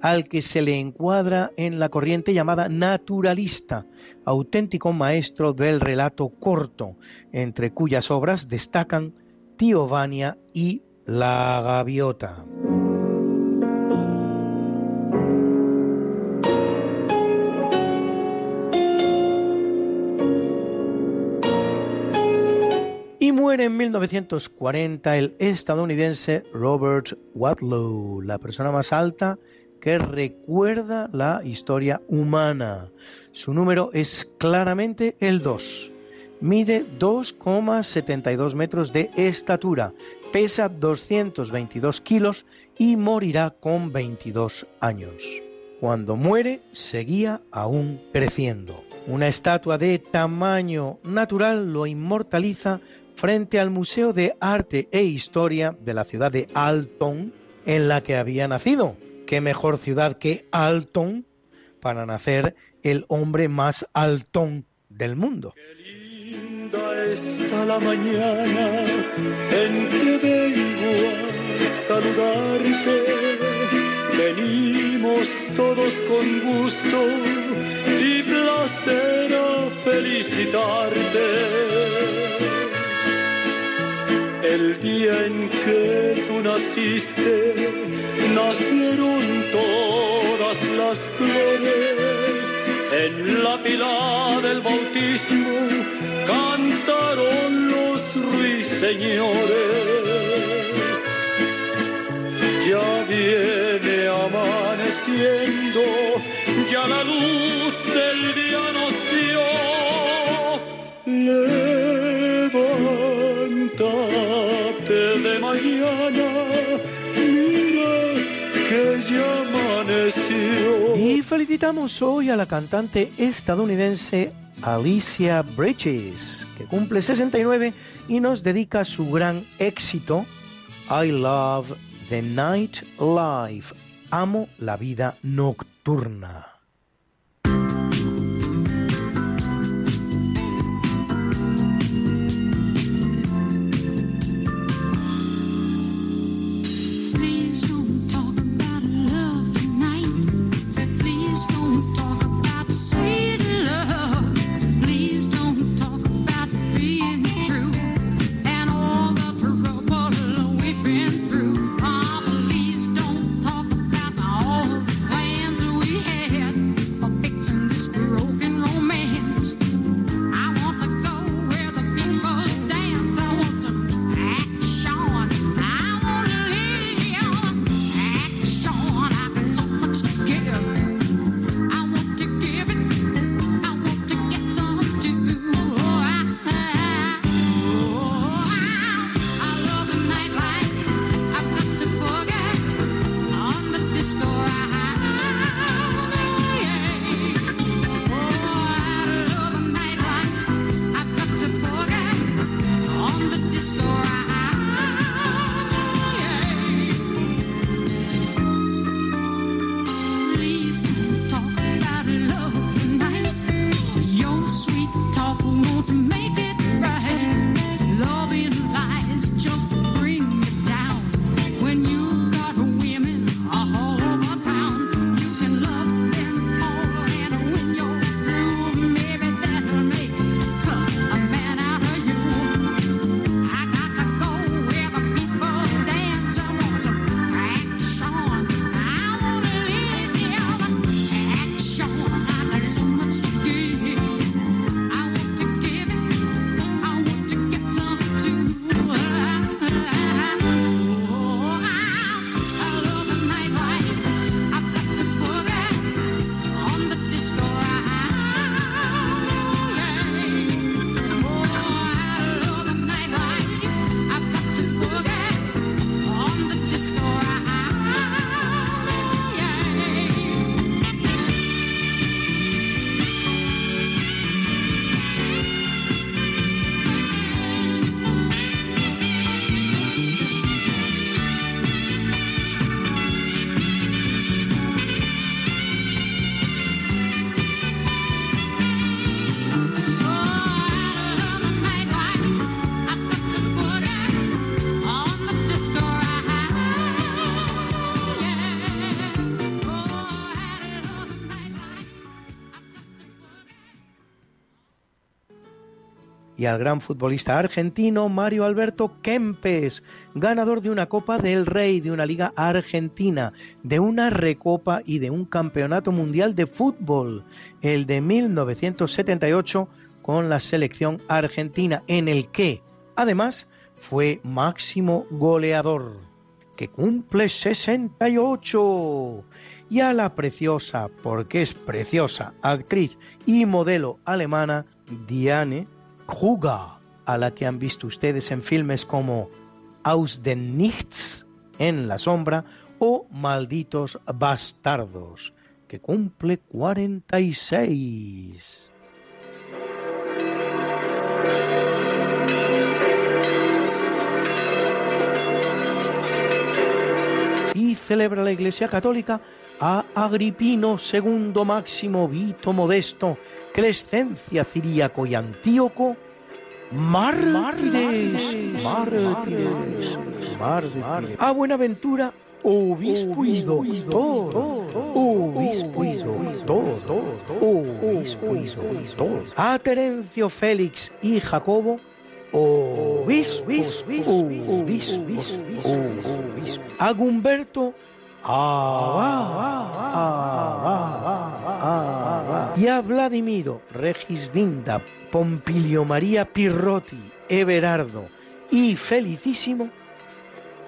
al que se le encuadra en la corriente llamada naturalista, auténtico maestro del relato corto, entre cuyas obras destacan Tío Vania y La Gaviota. Muere en 1940 el estadounidense Robert Wadlow, la persona más alta que recuerda la historia humana. Su número es claramente el 2. Mide 2,72 metros de estatura, pesa 222 kilos y morirá con 22 años. Cuando muere, seguía aún creciendo. Una estatua de tamaño natural lo inmortaliza frente al Museo de Arte e Historia de la ciudad de Alton, en la que había nacido. ¿Qué mejor ciudad que Alton para nacer el hombre más altón del mundo? Qué linda está la mañana en que vengo a saludarte. Venimos todos con gusto y placer a felicitarte el día en que tú naciste, nacieron todas las flores. En la pila del bautismo cantaron los ruiseñores. Y felicitamos hoy a la cantante estadounidense Alicia Bridges, que cumple 69 y nos dedica su gran éxito I Love the Night Life. Amo la vida nocturna. Y al gran futbolista argentino Mario Alberto Kempes, ganador de una Copa del Rey, de una Liga Argentina, de una Recopa y de un Campeonato Mundial de Fútbol, el de 1978 con la selección argentina, en el que, además, fue máximo goleador, que cumple 68 y a la preciosa, porque es preciosa, actriz y modelo alemana Diane Kruger, a la que han visto ustedes en filmes como Aus den Nichts, en la sombra, o Malditos Bastardos, que cumple 46. y celebra la Iglesia Católica a Agripino II Máximo Vito Modesto, Crescencia Ciríaco y Antíoco, mártires, mártires, mártires, a Buenaventura, obispo y doctor, obispo y doctor, obispo y doctor, a Terencio Félix y Jacobo, obispos, obispos, obispos. Agumberto y a Vladimiro Regisvinda, Pompilio María Pirrotti, Everardo y Felicísimo,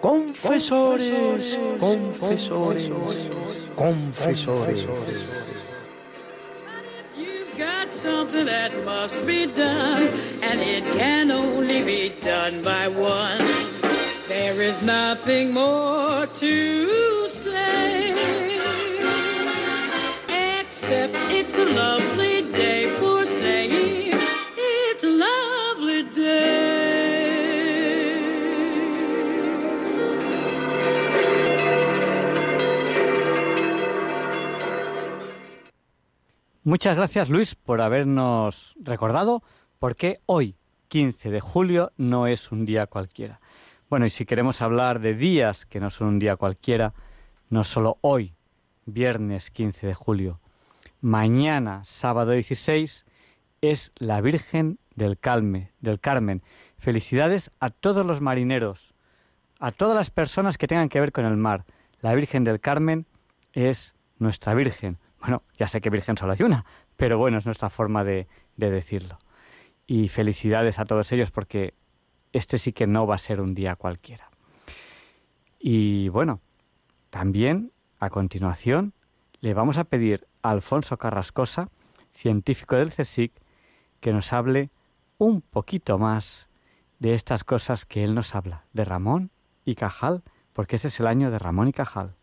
confesores, confesores, confesores. got something that must be done, and it can only be done by one. There is nothing more to except it's a lovely day for saying it's a lovely day. Muchas gracias Luis por habernos recordado por qué hoy, 15 de julio, no es un día cualquiera. Bueno, y si queremos hablar de días que no son un día cualquiera, no solo hoy, viernes 15 de julio, mañana, sábado 16, es la Virgen del Calme, del Carmen. Felicidades a todos los marineros, a todas las personas que tengan que ver con el mar. La Virgen del Carmen es nuestra Virgen. Bueno, ya sé que Virgen solo hay una, pero bueno, es nuestra forma de, de decirlo. Y felicidades a todos ellos porque este sí que no va a ser un día cualquiera. Y bueno, también a continuación le vamos a pedir a Alfonso Carrascosa, científico del CSIC, que nos hable un poquito más de estas cosas que él nos habla, de Ramón y Cajal, porque ese es el año de Ramón y Cajal.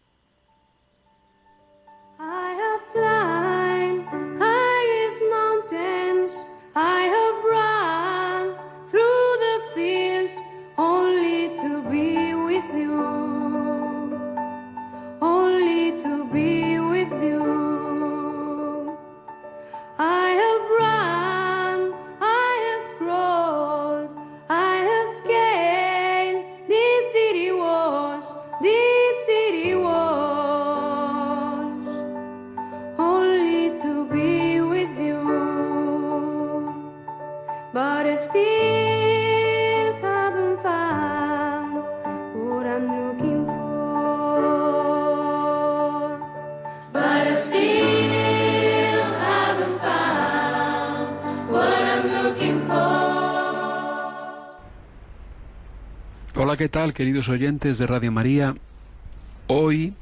Hola, ¿qué tal, queridos oyentes de Radio María? Hoy,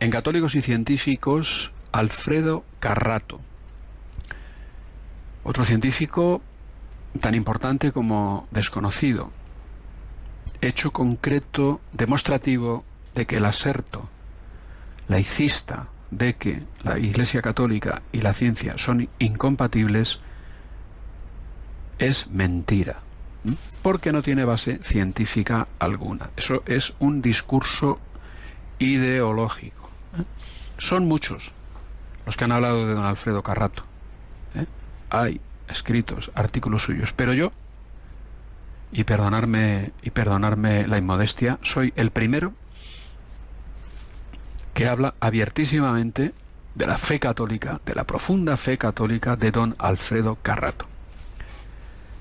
en Católicos y Científicos, Alfredo Carrato. Otro científico tan importante como desconocido. Hecho concreto demostrativo de que el aserto laicista de que la Iglesia Católica y la ciencia son incompatibles es mentira porque no tiene base científica alguna. Eso es un discurso ideológico. ¿eh? Son muchos los que han hablado de don Alfredo Carrato. ¿eh? Hay escritos, artículos suyos, pero yo, y perdonarme, y perdonarme la inmodestia, soy el primero que habla abiertísimamente de la fe católica, de la profunda fe católica de don Alfredo Carrato.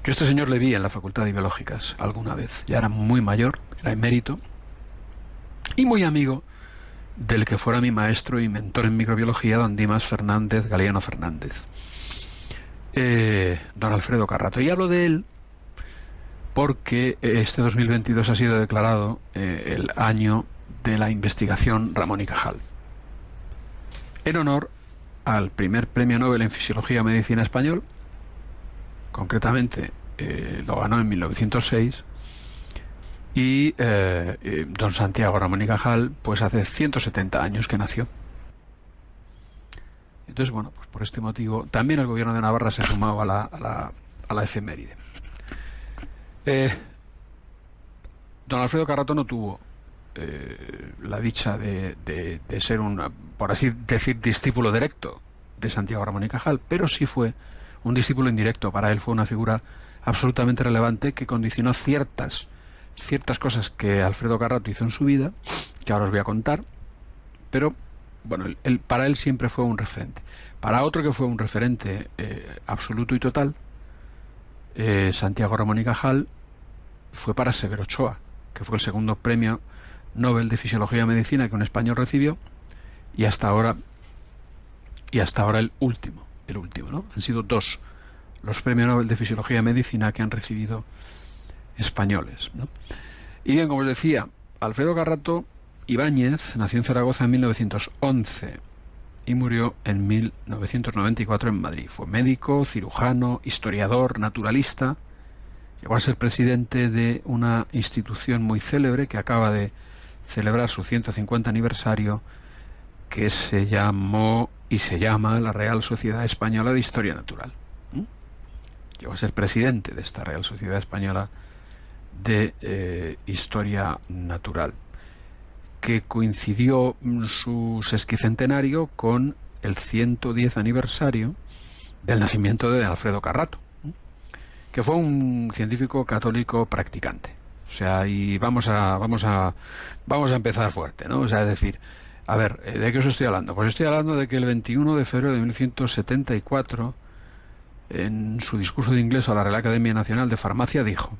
Yo este señor le vi en la Facultad de Biológicas alguna vez. Ya era muy mayor, era emérito, y muy amigo del que fuera mi maestro y mentor en microbiología, don Dimas Fernández, Galeano Fernández. Eh, don Alfredo Carrato. Y hablo de él porque este 2022 ha sido declarado eh, el año de la investigación Ramón y Cajal. En honor al primer premio Nobel en Fisiología y Medicina Español, concretamente eh, lo ganó en 1906 y don Santiago Ramón y Cajal pues hace 170 años que nació entonces bueno pues por este motivo también el gobierno de Navarra se sumaba a la, a la, a la efeméride Eh, don Alfredo Carrato no tuvo eh, la dicha de, de- de ser un, por así decir, discípulo directo de Santiago Ramón y Cajal, pero sí fue un discípulo indirecto. Para él fue una figura absolutamente relevante que condicionó ciertas, ciertas cosas que Alfredo Carrato hizo en su vida, que ahora os voy a contar, pero bueno, él- él- para él siempre fue un referente. Para otro que fue un referente eh, absoluto y total, eh, Santiago Ramón y Cajal fue para Severo Ochoa, que fue el segundo premio Nobel de Fisiología y Medicina que un español recibió y hasta ahora y hasta ahora el último, el último, ¿no? Han sido dos los premios Nobel de Fisiología y Medicina que han recibido españoles. Y bien, como os decía, Alfredo Garrato Ibáñez nació en Zaragoza en 1911 y murió en 1994 en Madrid. Fue médico, cirujano, historiador, naturalista. Llegó a ser presidente de una institución muy célebre que acaba de celebrar su 150 aniversario, que se llamó y se llama la Real Sociedad Española de Historia Natural. Llegó a ser presidente de esta Real Sociedad Española de eh, Historia Natural, que coincidió su sesquicentenario con el 110 aniversario del nacimiento de Alfredo Carrato, que fue un científico católico practicante. O sea, y vamos a, vamos a, vamos a empezar fuerte, ¿no? O sea, es decir, a ver, eh, ¿de qué os estoy hablando? Pues estoy hablando de que el 21 de febrero de 1974, en su discurso de inglés a la Real Academia Nacional de Farmacia, dijo,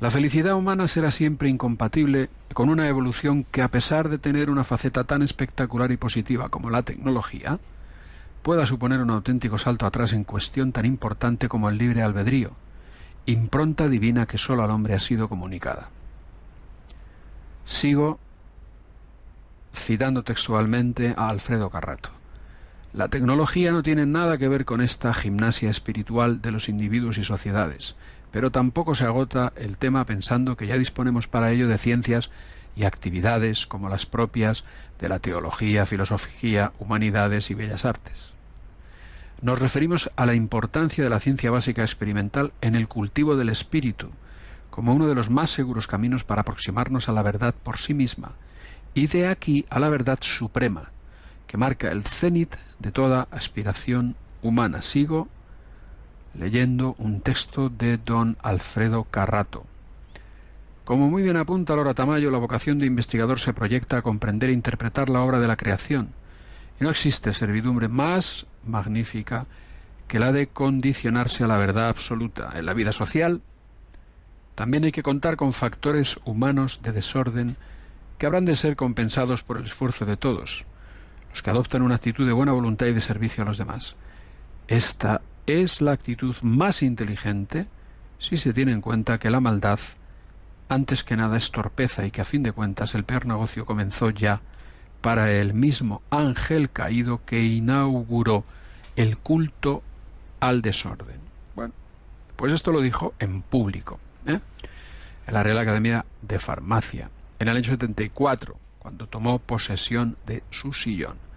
la felicidad humana será siempre incompatible con una evolución que, a pesar de tener una faceta tan espectacular y positiva como la tecnología, pueda suponer un auténtico salto atrás en cuestión tan importante como el libre albedrío, impronta divina que sólo al hombre ha sido comunicada. Sigo citando textualmente a Alfredo Carrato. La tecnología no tiene nada que ver con esta gimnasia espiritual de los individuos y sociedades, pero tampoco se agota el tema pensando que ya disponemos para ello de ciencias y actividades como las propias de la teología, filosofía, humanidades y bellas artes. Nos referimos a la importancia de la ciencia básica experimental en el cultivo del espíritu, como uno de los más seguros caminos para aproximarnos a la verdad por sí misma, y de aquí a la verdad suprema, que marca el cenit de toda aspiración humana. Sigo leyendo un texto de don Alfredo Carrato. Como muy bien apunta Laura Tamayo, la vocación de investigador se proyecta a comprender e interpretar la obra de la creación, y no existe servidumbre más magnífica que la de condicionarse a la verdad absoluta. En la vida social también hay que contar con factores humanos de desorden que habrán de ser compensados por el esfuerzo de todos, los que adoptan una actitud de buena voluntad y de servicio a los demás. Esta es la actitud más inteligente si se tiene en cuenta que la maldad, antes que nada, es torpeza y que a fin de cuentas el peor negocio comenzó ya para el mismo ángel caído que inauguró el culto al desorden. Bueno, pues esto lo dijo en público, ¿eh? en la Real Academia de Farmacia, en el año 74, cuando tomó posesión de su sillón.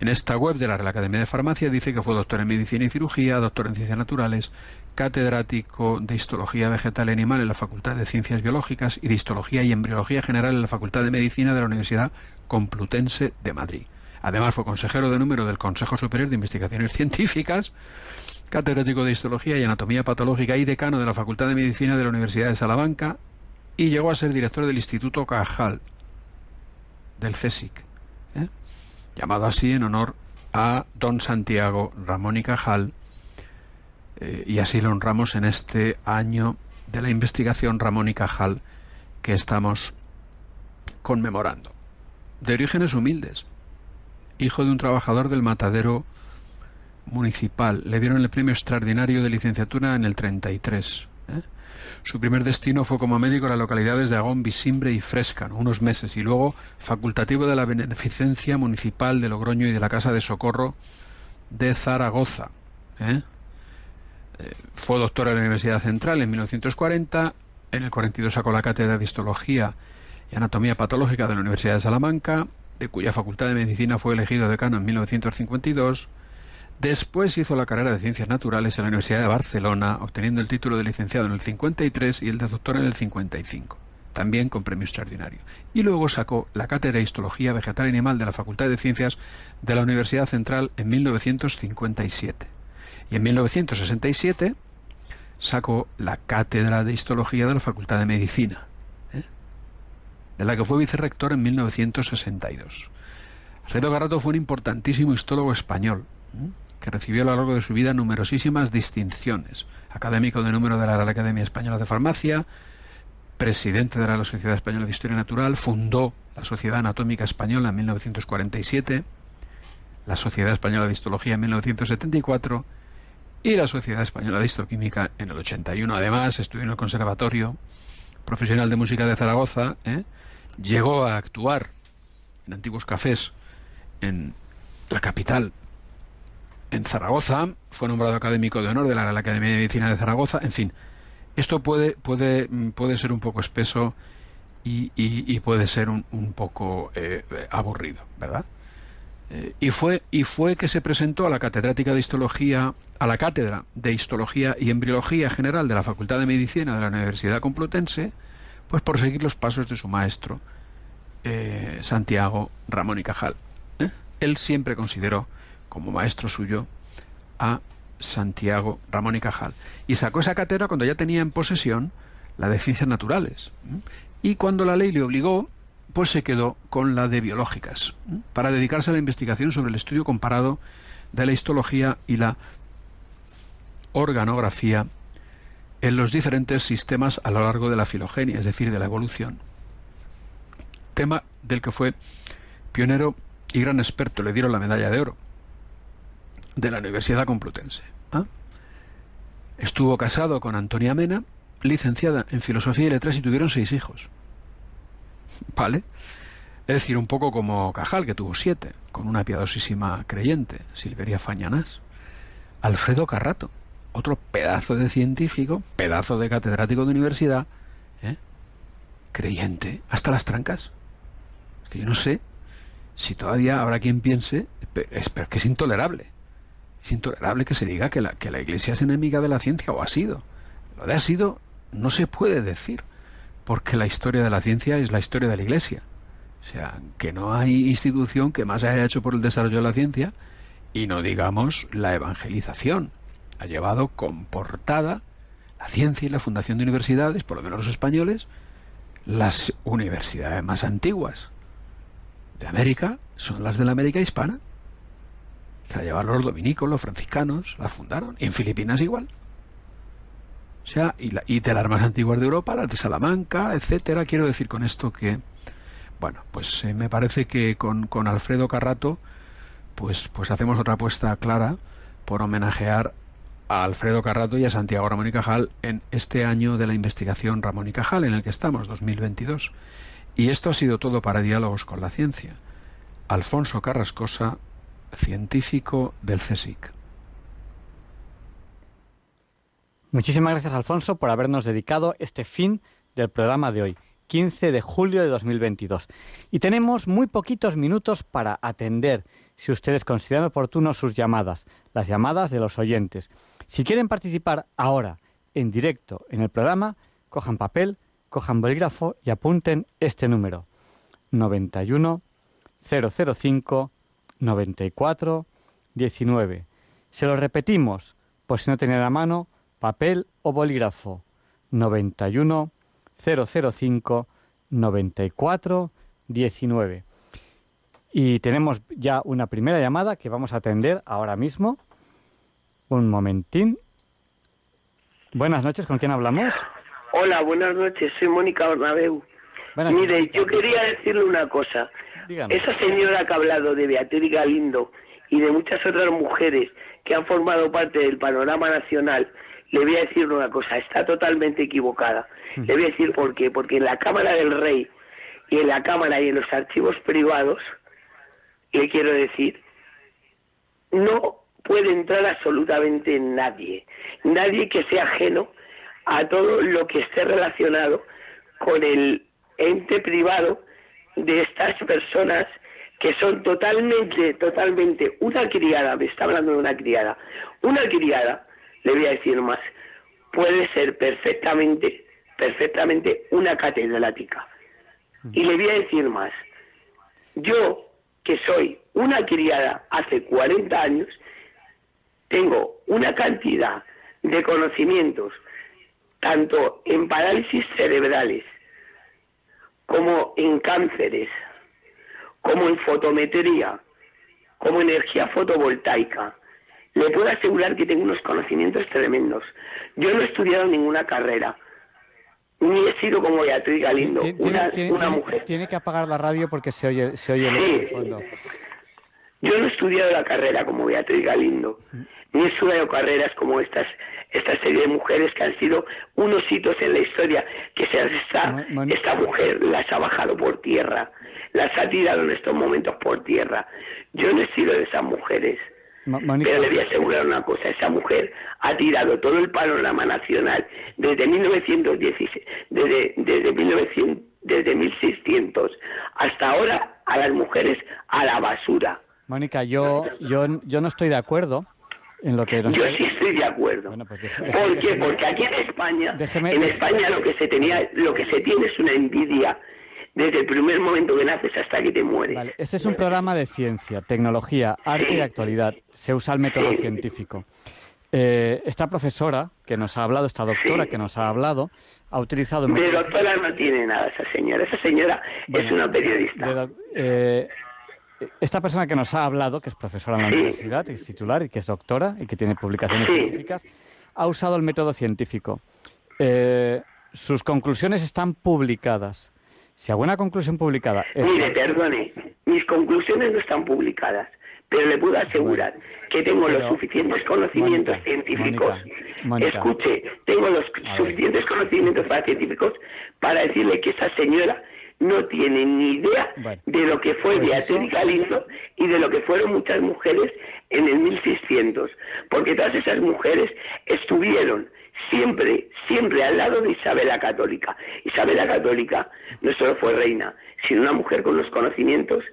En esta web de la Real Academia de Farmacia dice que fue doctor en Medicina y Cirugía, doctor en Ciencias Naturales, catedrático de Histología Vegetal y Animal en la Facultad de Ciencias Biológicas y de Histología y Embriología General en la Facultad de Medicina de la Universidad Complutense de Madrid. Además fue consejero de número del Consejo Superior de Investigaciones Científicas, catedrático de Histología y Anatomía Patológica y decano de la Facultad de Medicina de la Universidad de Salamanca y llegó a ser director del Instituto Cajal del CSIC. Llamado así en honor a don Santiago Ramón y Cajal, eh, y así lo honramos en este año de la investigación Ramón y Cajal que estamos conmemorando. De orígenes humildes, hijo de un trabajador del matadero municipal, le dieron el premio extraordinario de licenciatura en el 33. ¿eh? Su primer destino fue como médico en las localidades de Agón, Visimbre y Fresca, unos meses, y luego facultativo de la Beneficencia Municipal de Logroño y de la Casa de Socorro de Zaragoza. ¿eh? Eh, fue doctor en la Universidad Central en 1940, en el 42 sacó la cátedra de Histología y Anatomía Patológica de la Universidad de Salamanca, de cuya Facultad de Medicina fue elegido decano en 1952. Después hizo la carrera de Ciencias Naturales en la Universidad de Barcelona, obteniendo el título de licenciado en el 53 y el de doctor en el 55, también con premio extraordinario. Y luego sacó la cátedra de Histología Vegetal y Animal de la Facultad de Ciencias de la Universidad Central en 1957. Y en 1967 sacó la cátedra de Histología de la Facultad de Medicina, ¿eh? de la que fue vicerrector en 1962. Alfredo Garrato fue un importantísimo histólogo español. ¿eh? Que recibió a lo largo de su vida numerosísimas distinciones. Académico de número de la Academia Española de Farmacia, presidente de la Sociedad Española de Historia Natural, fundó la Sociedad Anatómica Española en 1947, la Sociedad Española de Histología en 1974 y la Sociedad Española de Histoquímica en el 81. Además, estudió en el Conservatorio Profesional de Música de Zaragoza, ¿eh? llegó a actuar en antiguos cafés en la capital, en Zaragoza, fue nombrado académico de honor de la Real Academia de Medicina de Zaragoza, en fin, esto puede, puede, puede ser un poco espeso y, puede ser un, poco eh, aburrido, ¿verdad? Eh, y, fue, y fue que se presentó a la catedrática de histología, a la cátedra de histología y embriología general de la Facultad de Medicina de la Universidad Complutense, pues por seguir los pasos de su maestro, eh, Santiago Ramón y Cajal. Él siempre consideró como maestro suyo a Santiago Ramón y Cajal. Y sacó esa cátedra cuando ya tenía en posesión la de ciencias naturales. Y cuando la ley le obligó, pues se quedó con la de biológicas, para dedicarse a la investigación sobre el estudio comparado de la histología y la organografía en los diferentes sistemas a lo largo de la filogenia, es decir, de la evolución. Tema del que fue pionero y gran experto, le dieron la medalla de oro de la Universidad Complutense. ¿ah? Estuvo casado con Antonia Mena, licenciada en Filosofía y Letras y tuvieron seis hijos. ¿Vale? Es decir, un poco como Cajal, que tuvo siete, con una piadosísima creyente, Silveria Fañanás. Alfredo Carrato, otro pedazo de científico, pedazo de catedrático de universidad, ¿eh? creyente, hasta las trancas. Es que yo no sé si todavía habrá quien piense, es, pero que es intolerable. Es intolerable que se diga que la, que la Iglesia es enemiga de la ciencia, o ha sido. Lo de ha sido no se puede decir porque la historia de la ciencia es la historia de la Iglesia. O sea, que no hay institución que más haya hecho por el desarrollo de la ciencia y no digamos la evangelización. Ha llevado con portada la ciencia y la fundación de universidades, por lo menos los españoles, las universidades más antiguas de América son las de la América hispana. Que la llevaron los dominicos, los franciscanos, la fundaron. Y en Filipinas igual. O sea, y, la, y de las más antiguas de Europa, las de Salamanca, etcétera. Quiero decir con esto que, bueno, pues eh, me parece que con, con, Alfredo Carrato, pues, pues hacemos otra apuesta clara por homenajear a Alfredo Carrato y a Santiago Ramón y Cajal en este año de la investigación Ramón y Cajal, en el que estamos, 2022. Y esto ha sido todo para Diálogos con la Ciencia. Alfonso Carrascosa, científico del CSIC. Muchísimas gracias, Alfonso, por habernos dedicado este fin del programa de hoy, 15 de julio de 2022. Y tenemos muy poquitos minutos para atender, si ustedes consideran oportuno, sus llamadas, las llamadas de los oyentes. Si quieren participar ahora, en directo, en el programa, cojan papel, cojan bolígrafo y apunten este número. 91 005 94 19. Se lo repetimos, por si no tienen a mano, papel o bolígrafo 91 005 94 19. Y tenemos ya una primera llamada que vamos a atender ahora mismo. Un momentín. Buenas noches, ¿con quién hablamos? Hola, buenas noches, soy Mónica Bernabeu. Buenas Mire, noches. yo quería decirle una cosa. Dígame. Esa señora que ha hablado de Beatriz Galindo y de muchas otras mujeres que han formado parte del panorama nacional, le voy a decir una cosa, está totalmente equivocada. Le voy a decir por qué. Porque en la Cámara del Rey y en la Cámara y en los archivos privados, le quiero decir, no puede entrar absolutamente nadie. Nadie que sea ajeno a todo lo que esté relacionado con el ente privado de estas personas que son totalmente, totalmente una criada, me está hablando de una criada, una criada, le voy a decir más, puede ser perfectamente, perfectamente una catedrática. Y le voy a decir más, yo que soy una criada hace 40 años, tengo una cantidad de conocimientos, tanto en parálisis cerebrales, como en cánceres, como en fotometría, como energía fotovoltaica. le puedo asegurar que tengo unos conocimientos tremendos. Yo no he estudiado ninguna carrera, ni he sido como Beatriz Galindo, una, tiene, una tiene- mujer. tiene que apagar la radio porque se oye, se oye el Sí. de fondo. Yo no he estudiado la carrera como Beatriz Galindo, ni he estudiado carreras como estas esta serie de mujeres que han sido unos hitos en la historia, que se está, esta mujer las ha bajado por tierra, las ha tirado en estos momentos por tierra. Yo no he sido de esas mujeres. Pero le voy a asegurar una cosa, esa mujer ha tirado todo el panorama nacional desde 1916, desde, desde, 1900, desde 1600 hasta ahora a las mujeres a la basura. Mónica, yo, yo, yo no estoy de acuerdo en lo que nos Yo sí estoy de acuerdo. pues déjeme- ¿Por qué? déjeme- Porque aquí en España, Déjeme- en España lo que se tenía, lo que se tiene es una envidia desde el primer momento que naces hasta que te mueres. Este es un programa de ciencia, tecnología, arte y actualidad. Se usa el método científico. Eh, esta profesora que nos ha hablado, esta doctora que nos ha hablado, ha utilizado De doctora no tiene nada esa señora. Esa señora es Bueno, una periodista. de eh, esta persona que nos ha hablado, que es profesora en la universidad, es titular y que es doctora y que tiene publicaciones científicas, ha usado el método científico. Eh, sus conclusiones están publicadas. Si alguna conclusión publicada es Mire, perdone, mis conclusiones no están publicadas, pero le puedo asegurar que tengo los suficientes conocimientos Mónica, científicos. Mónica, Mónica. Escuche, tengo los suficientes conocimientos para científicos para decirle que esa señora no tiene ni idea Bueno, de lo que fue pues Beatriz eso- Galindo y de lo que fueron muchas mujeres en el 1600, porque todas esas mujeres estuvieron siempre, siempre al lado de Isabel la Católica. Isabel la Católica no solo fue reina, sino una mujer con los conocimientos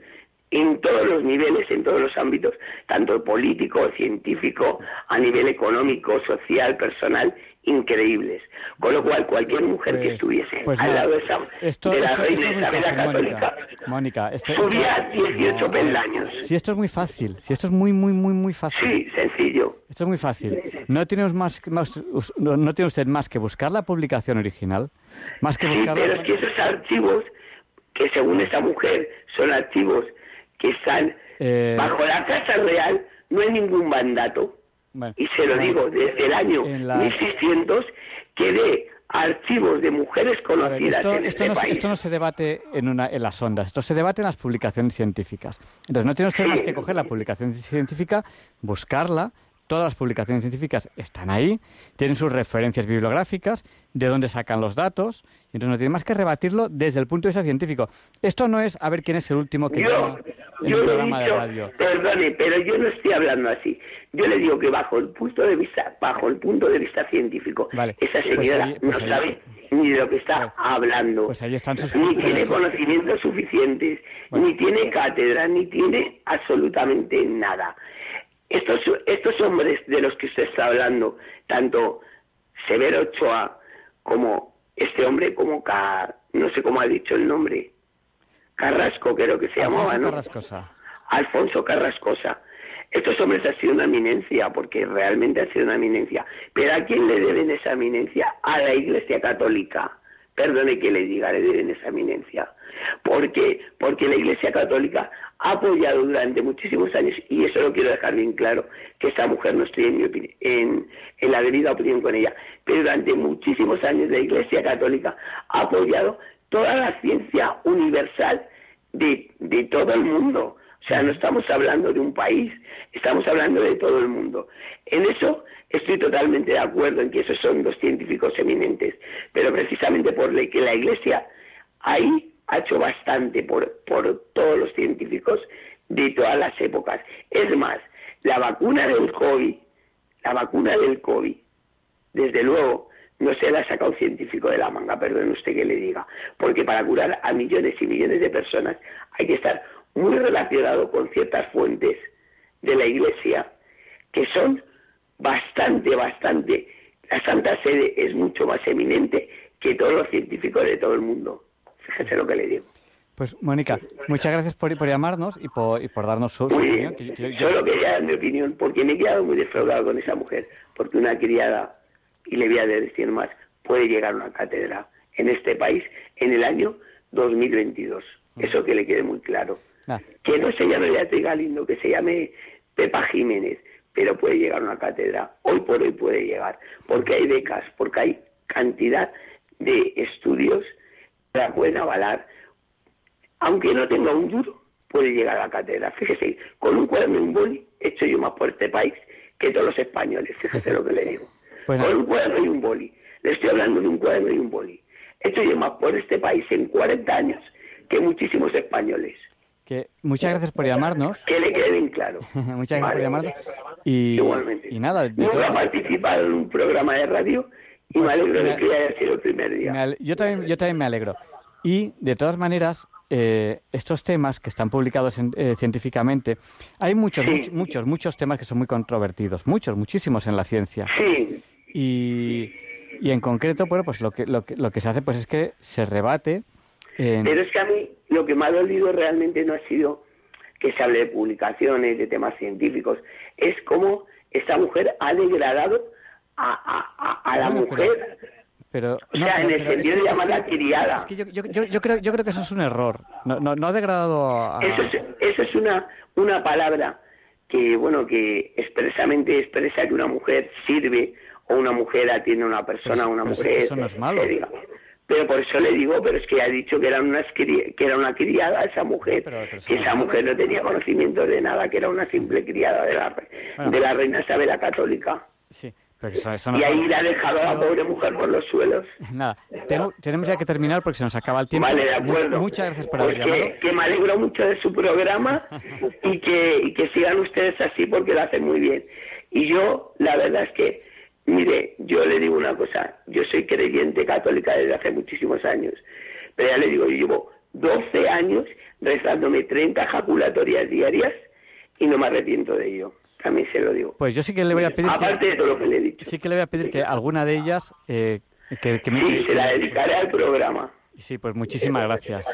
en todos los niveles, en todos los ámbitos, tanto político, científico, a nivel económico, social, personal, increíbles. Con lo cual, cualquier mujer que Pues- estuviese pues al lado de, esa, esto, de la esto- reina esto Isabel la fácil, Católica, Mónica. Subía 18 peldaños. Si esto es muy fácil, si esto es muy, muy, muy, muy fácil. Sí, sencillo. Esto es muy fácil. No tiene, más, más- no, no tiene usted más que buscar la publicación original, más que Sí, buscar pero es que esos archivos, que según esa mujer son archivos que están Eh, bajo la Casa Real, no hay ningún mandato. Bueno, y se lo bueno, digo desde el año las- 1600 que de archivos de mujeres A ver, conocidas esto, en esto este no, país. esto no se debate en, una, en las ondas, esto se debate en las publicaciones científicas. Entonces, no tiene usted más que coger la publicación científica, buscarla, todas las publicaciones científicas están ahí, tienen sus referencias bibliográficas, de dónde sacan los datos, y entonces no tiene más que rebatirlo desde el punto de vista científico. Esto no es a ver quién es el último que Yo, llama en programa de radio. perdone, pero yo no estoy hablando así. Yo le digo que bajo el punto de vista, bajo el punto de vista científico, Vale, esa pues señora ahí- pues no ahí- sabe ni de lo que está hablando. Pues ahí están sus ni tiene conocimientos suficientes, ni tiene cátedra, ni tiene absolutamente nada. Estos, estos hombres de los que usted está hablando, tanto Severo Ochoa como este hombre, como no sé cómo ha dicho el nombre, Carrasco creo que se llamaba, ¿no? Carrascosa. Alfonso Carrascosa. Estos hombres han sido una eminencia, porque realmente han sido una eminencia. Pero ¿a quién le deben esa eminencia? A la Iglesia Católica. Perdone que le diga, le deben esa eminencia. ¿Por qué? Porque la Iglesia Católica ha apoyado durante muchísimos años, y eso lo quiero dejar bien claro, que esta mujer no estoy en, la debida opinión con ella, pero durante muchísimos años la Iglesia Católica ha apoyado toda la ciencia universal de, de todo el mundo. O sea, no estamos hablando de un país, estamos hablando de todo el mundo. En eso estoy totalmente de acuerdo en que esos son dos científicos eminentes, pero precisamente por que la Iglesia ahí ha hecho bastante por, por todos los científicos de todas las épocas. Es más, la vacuna del COVID, la vacuna del COVID, desde luego, no se la ha sacado un científico de la manga, perdone usted que le diga, porque para curar a millones y millones de personas hay que estar muy relacionado con ciertas fuentes de la Iglesia que son bastante, bastante. La Santa Sede es mucho más eminente que todos los científicos de todo el mundo. Fíjese lo que le digo. Pues, Mónica, muchas gracias por, por llamarnos y por, y por darnos su, opinión. que yo- yo- Solo quería dar mi opinión, porque me he quedado muy defraudado con esa mujer, porque una criada, y le voy a decir más, puede llegar a una cátedra en este país en el año 2022. Eso que le quede muy claro. Ah, Que no se llame Beatriz Galindo, que se llame Pepa Jiménez, pero puede llegar a una cátedra. Hoy por hoy puede llegar, porque hay becas, porque hay cantidad de estudios pueden avalar. Aunque no tenga un duro, puede llegar a la cátedra. Fíjese, con un cuaderno y un boli, he hecho yo más por este país que todos los españoles. Fíjese lo que le digo. Pues con un cuaderno y un boli. Le estoy hablando de un cuaderno y un boli. He hecho yo más por este país en 40 años que muchísimos españoles. Que muchas gracias por llamarnos. Que le quede bien claro. muchas gracias por Vale. llamarnos. Y, Igualmente. y nada, Nunca he participado en un programa de radio y me Pues, alegro de que haya sido el primer día. yo, también, yo también me alegro. Y de todas maneras, eh, estos temas que están publicados en- eh, científicamente, hay muchos, Sí. much- muchos, muchos temas que son muy controvertidos, muchos, muchísimos en la ciencia. Sí, Y, y en concreto, bueno, pues lo que, lo que, lo que se hace pues es que se rebate en... pero es que a mí lo que me ha dolido realmente no ha sido que se hable de publicaciones, de temas científicos, es cómo esta mujer ha degradado a, a- a- a la Bueno, mujer. Pero, O sea, en el sentido de llamarla criada. es que yo, yo, yo, yo creo, yo creo que eso es un error. No, no, no ha degradado a... Eso es, eso es una, una palabra que, bueno, que expresamente expresa que una mujer sirve o una mujer atiende a una persona, Pero- una pero mujer. eso no es malo. que diga. Pero por eso le digo, pero es que ha dicho que era, una, que era una criada esa mujer, pero que esa malo. mujer no tenía conocimiento de nada, que era una simple criada de la, Bueno. de la reina Isabel la Católica. Sí, eso, eso no Y ahí la ha dejado a la pobre mujer por los suelos. Nada, tengo- tenemos ya que terminar porque se nos acaba el tiempo. Vale, de acuerdo. Muchas gracias por Pues haber llamado. que, que me alegro mucho de su programa y que, y que sigan ustedes así porque lo hacen muy bien. Y yo, la verdad es que, mire, yo le digo una cosa, yo soy creyente católica desde hace muchísimos años, pero ya le digo, yo llevo 12 años rezándome 30 ejaculatorias diarias y no me arrepiento de ello. También se lo digo. Pues yo sí que le voy a pedir Aparte que, de todo lo que le. Sí que le voy a pedir que alguna de ellas eh, que, que me- Sí, se la dedicaré al programa. sí, pues muchísimas gracias.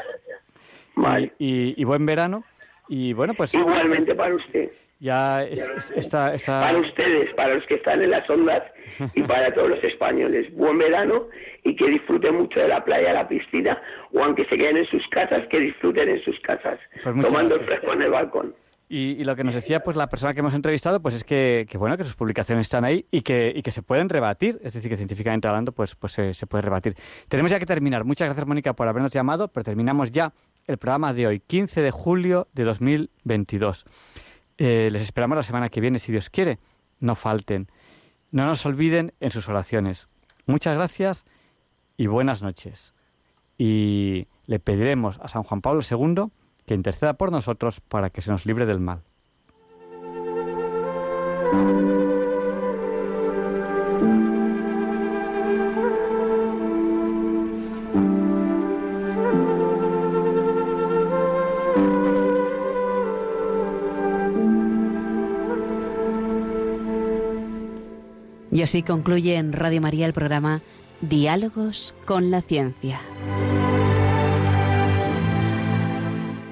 Vale. Y, y- y buen verano. Y bueno, pues Igualmente para usted. ya es- es- está, está para ustedes, para los que están en las ondas y para todos los españoles. Buen verano y que disfruten mucho de la playa, la piscina, o aunque se queden en sus casas, que disfruten en sus casas, Pues tomando el fresco en el balcón. Y, lo que nos decía pues la persona que hemos entrevistado pues es que, que, bueno que sus publicaciones están ahí y que, y que se pueden rebatir. Es decir que científicamente hablando pues pues se, se puede rebatir. Tenemos ya que terminar. Muchas gracias Mónica por habernos llamado pero terminamos ya el programa de hoy 15 de julio de 2022 Eh, les esperamos la semana que viene si Dios quiere. No falten. No nos olviden en sus oraciones. Muchas gracias y buenas noches. Y le pediremos a San Juan Pablo II que interceda por nosotros para que se nos libre del mal. Y así concluye en Radio María el programa Diálogos con la Ciencia.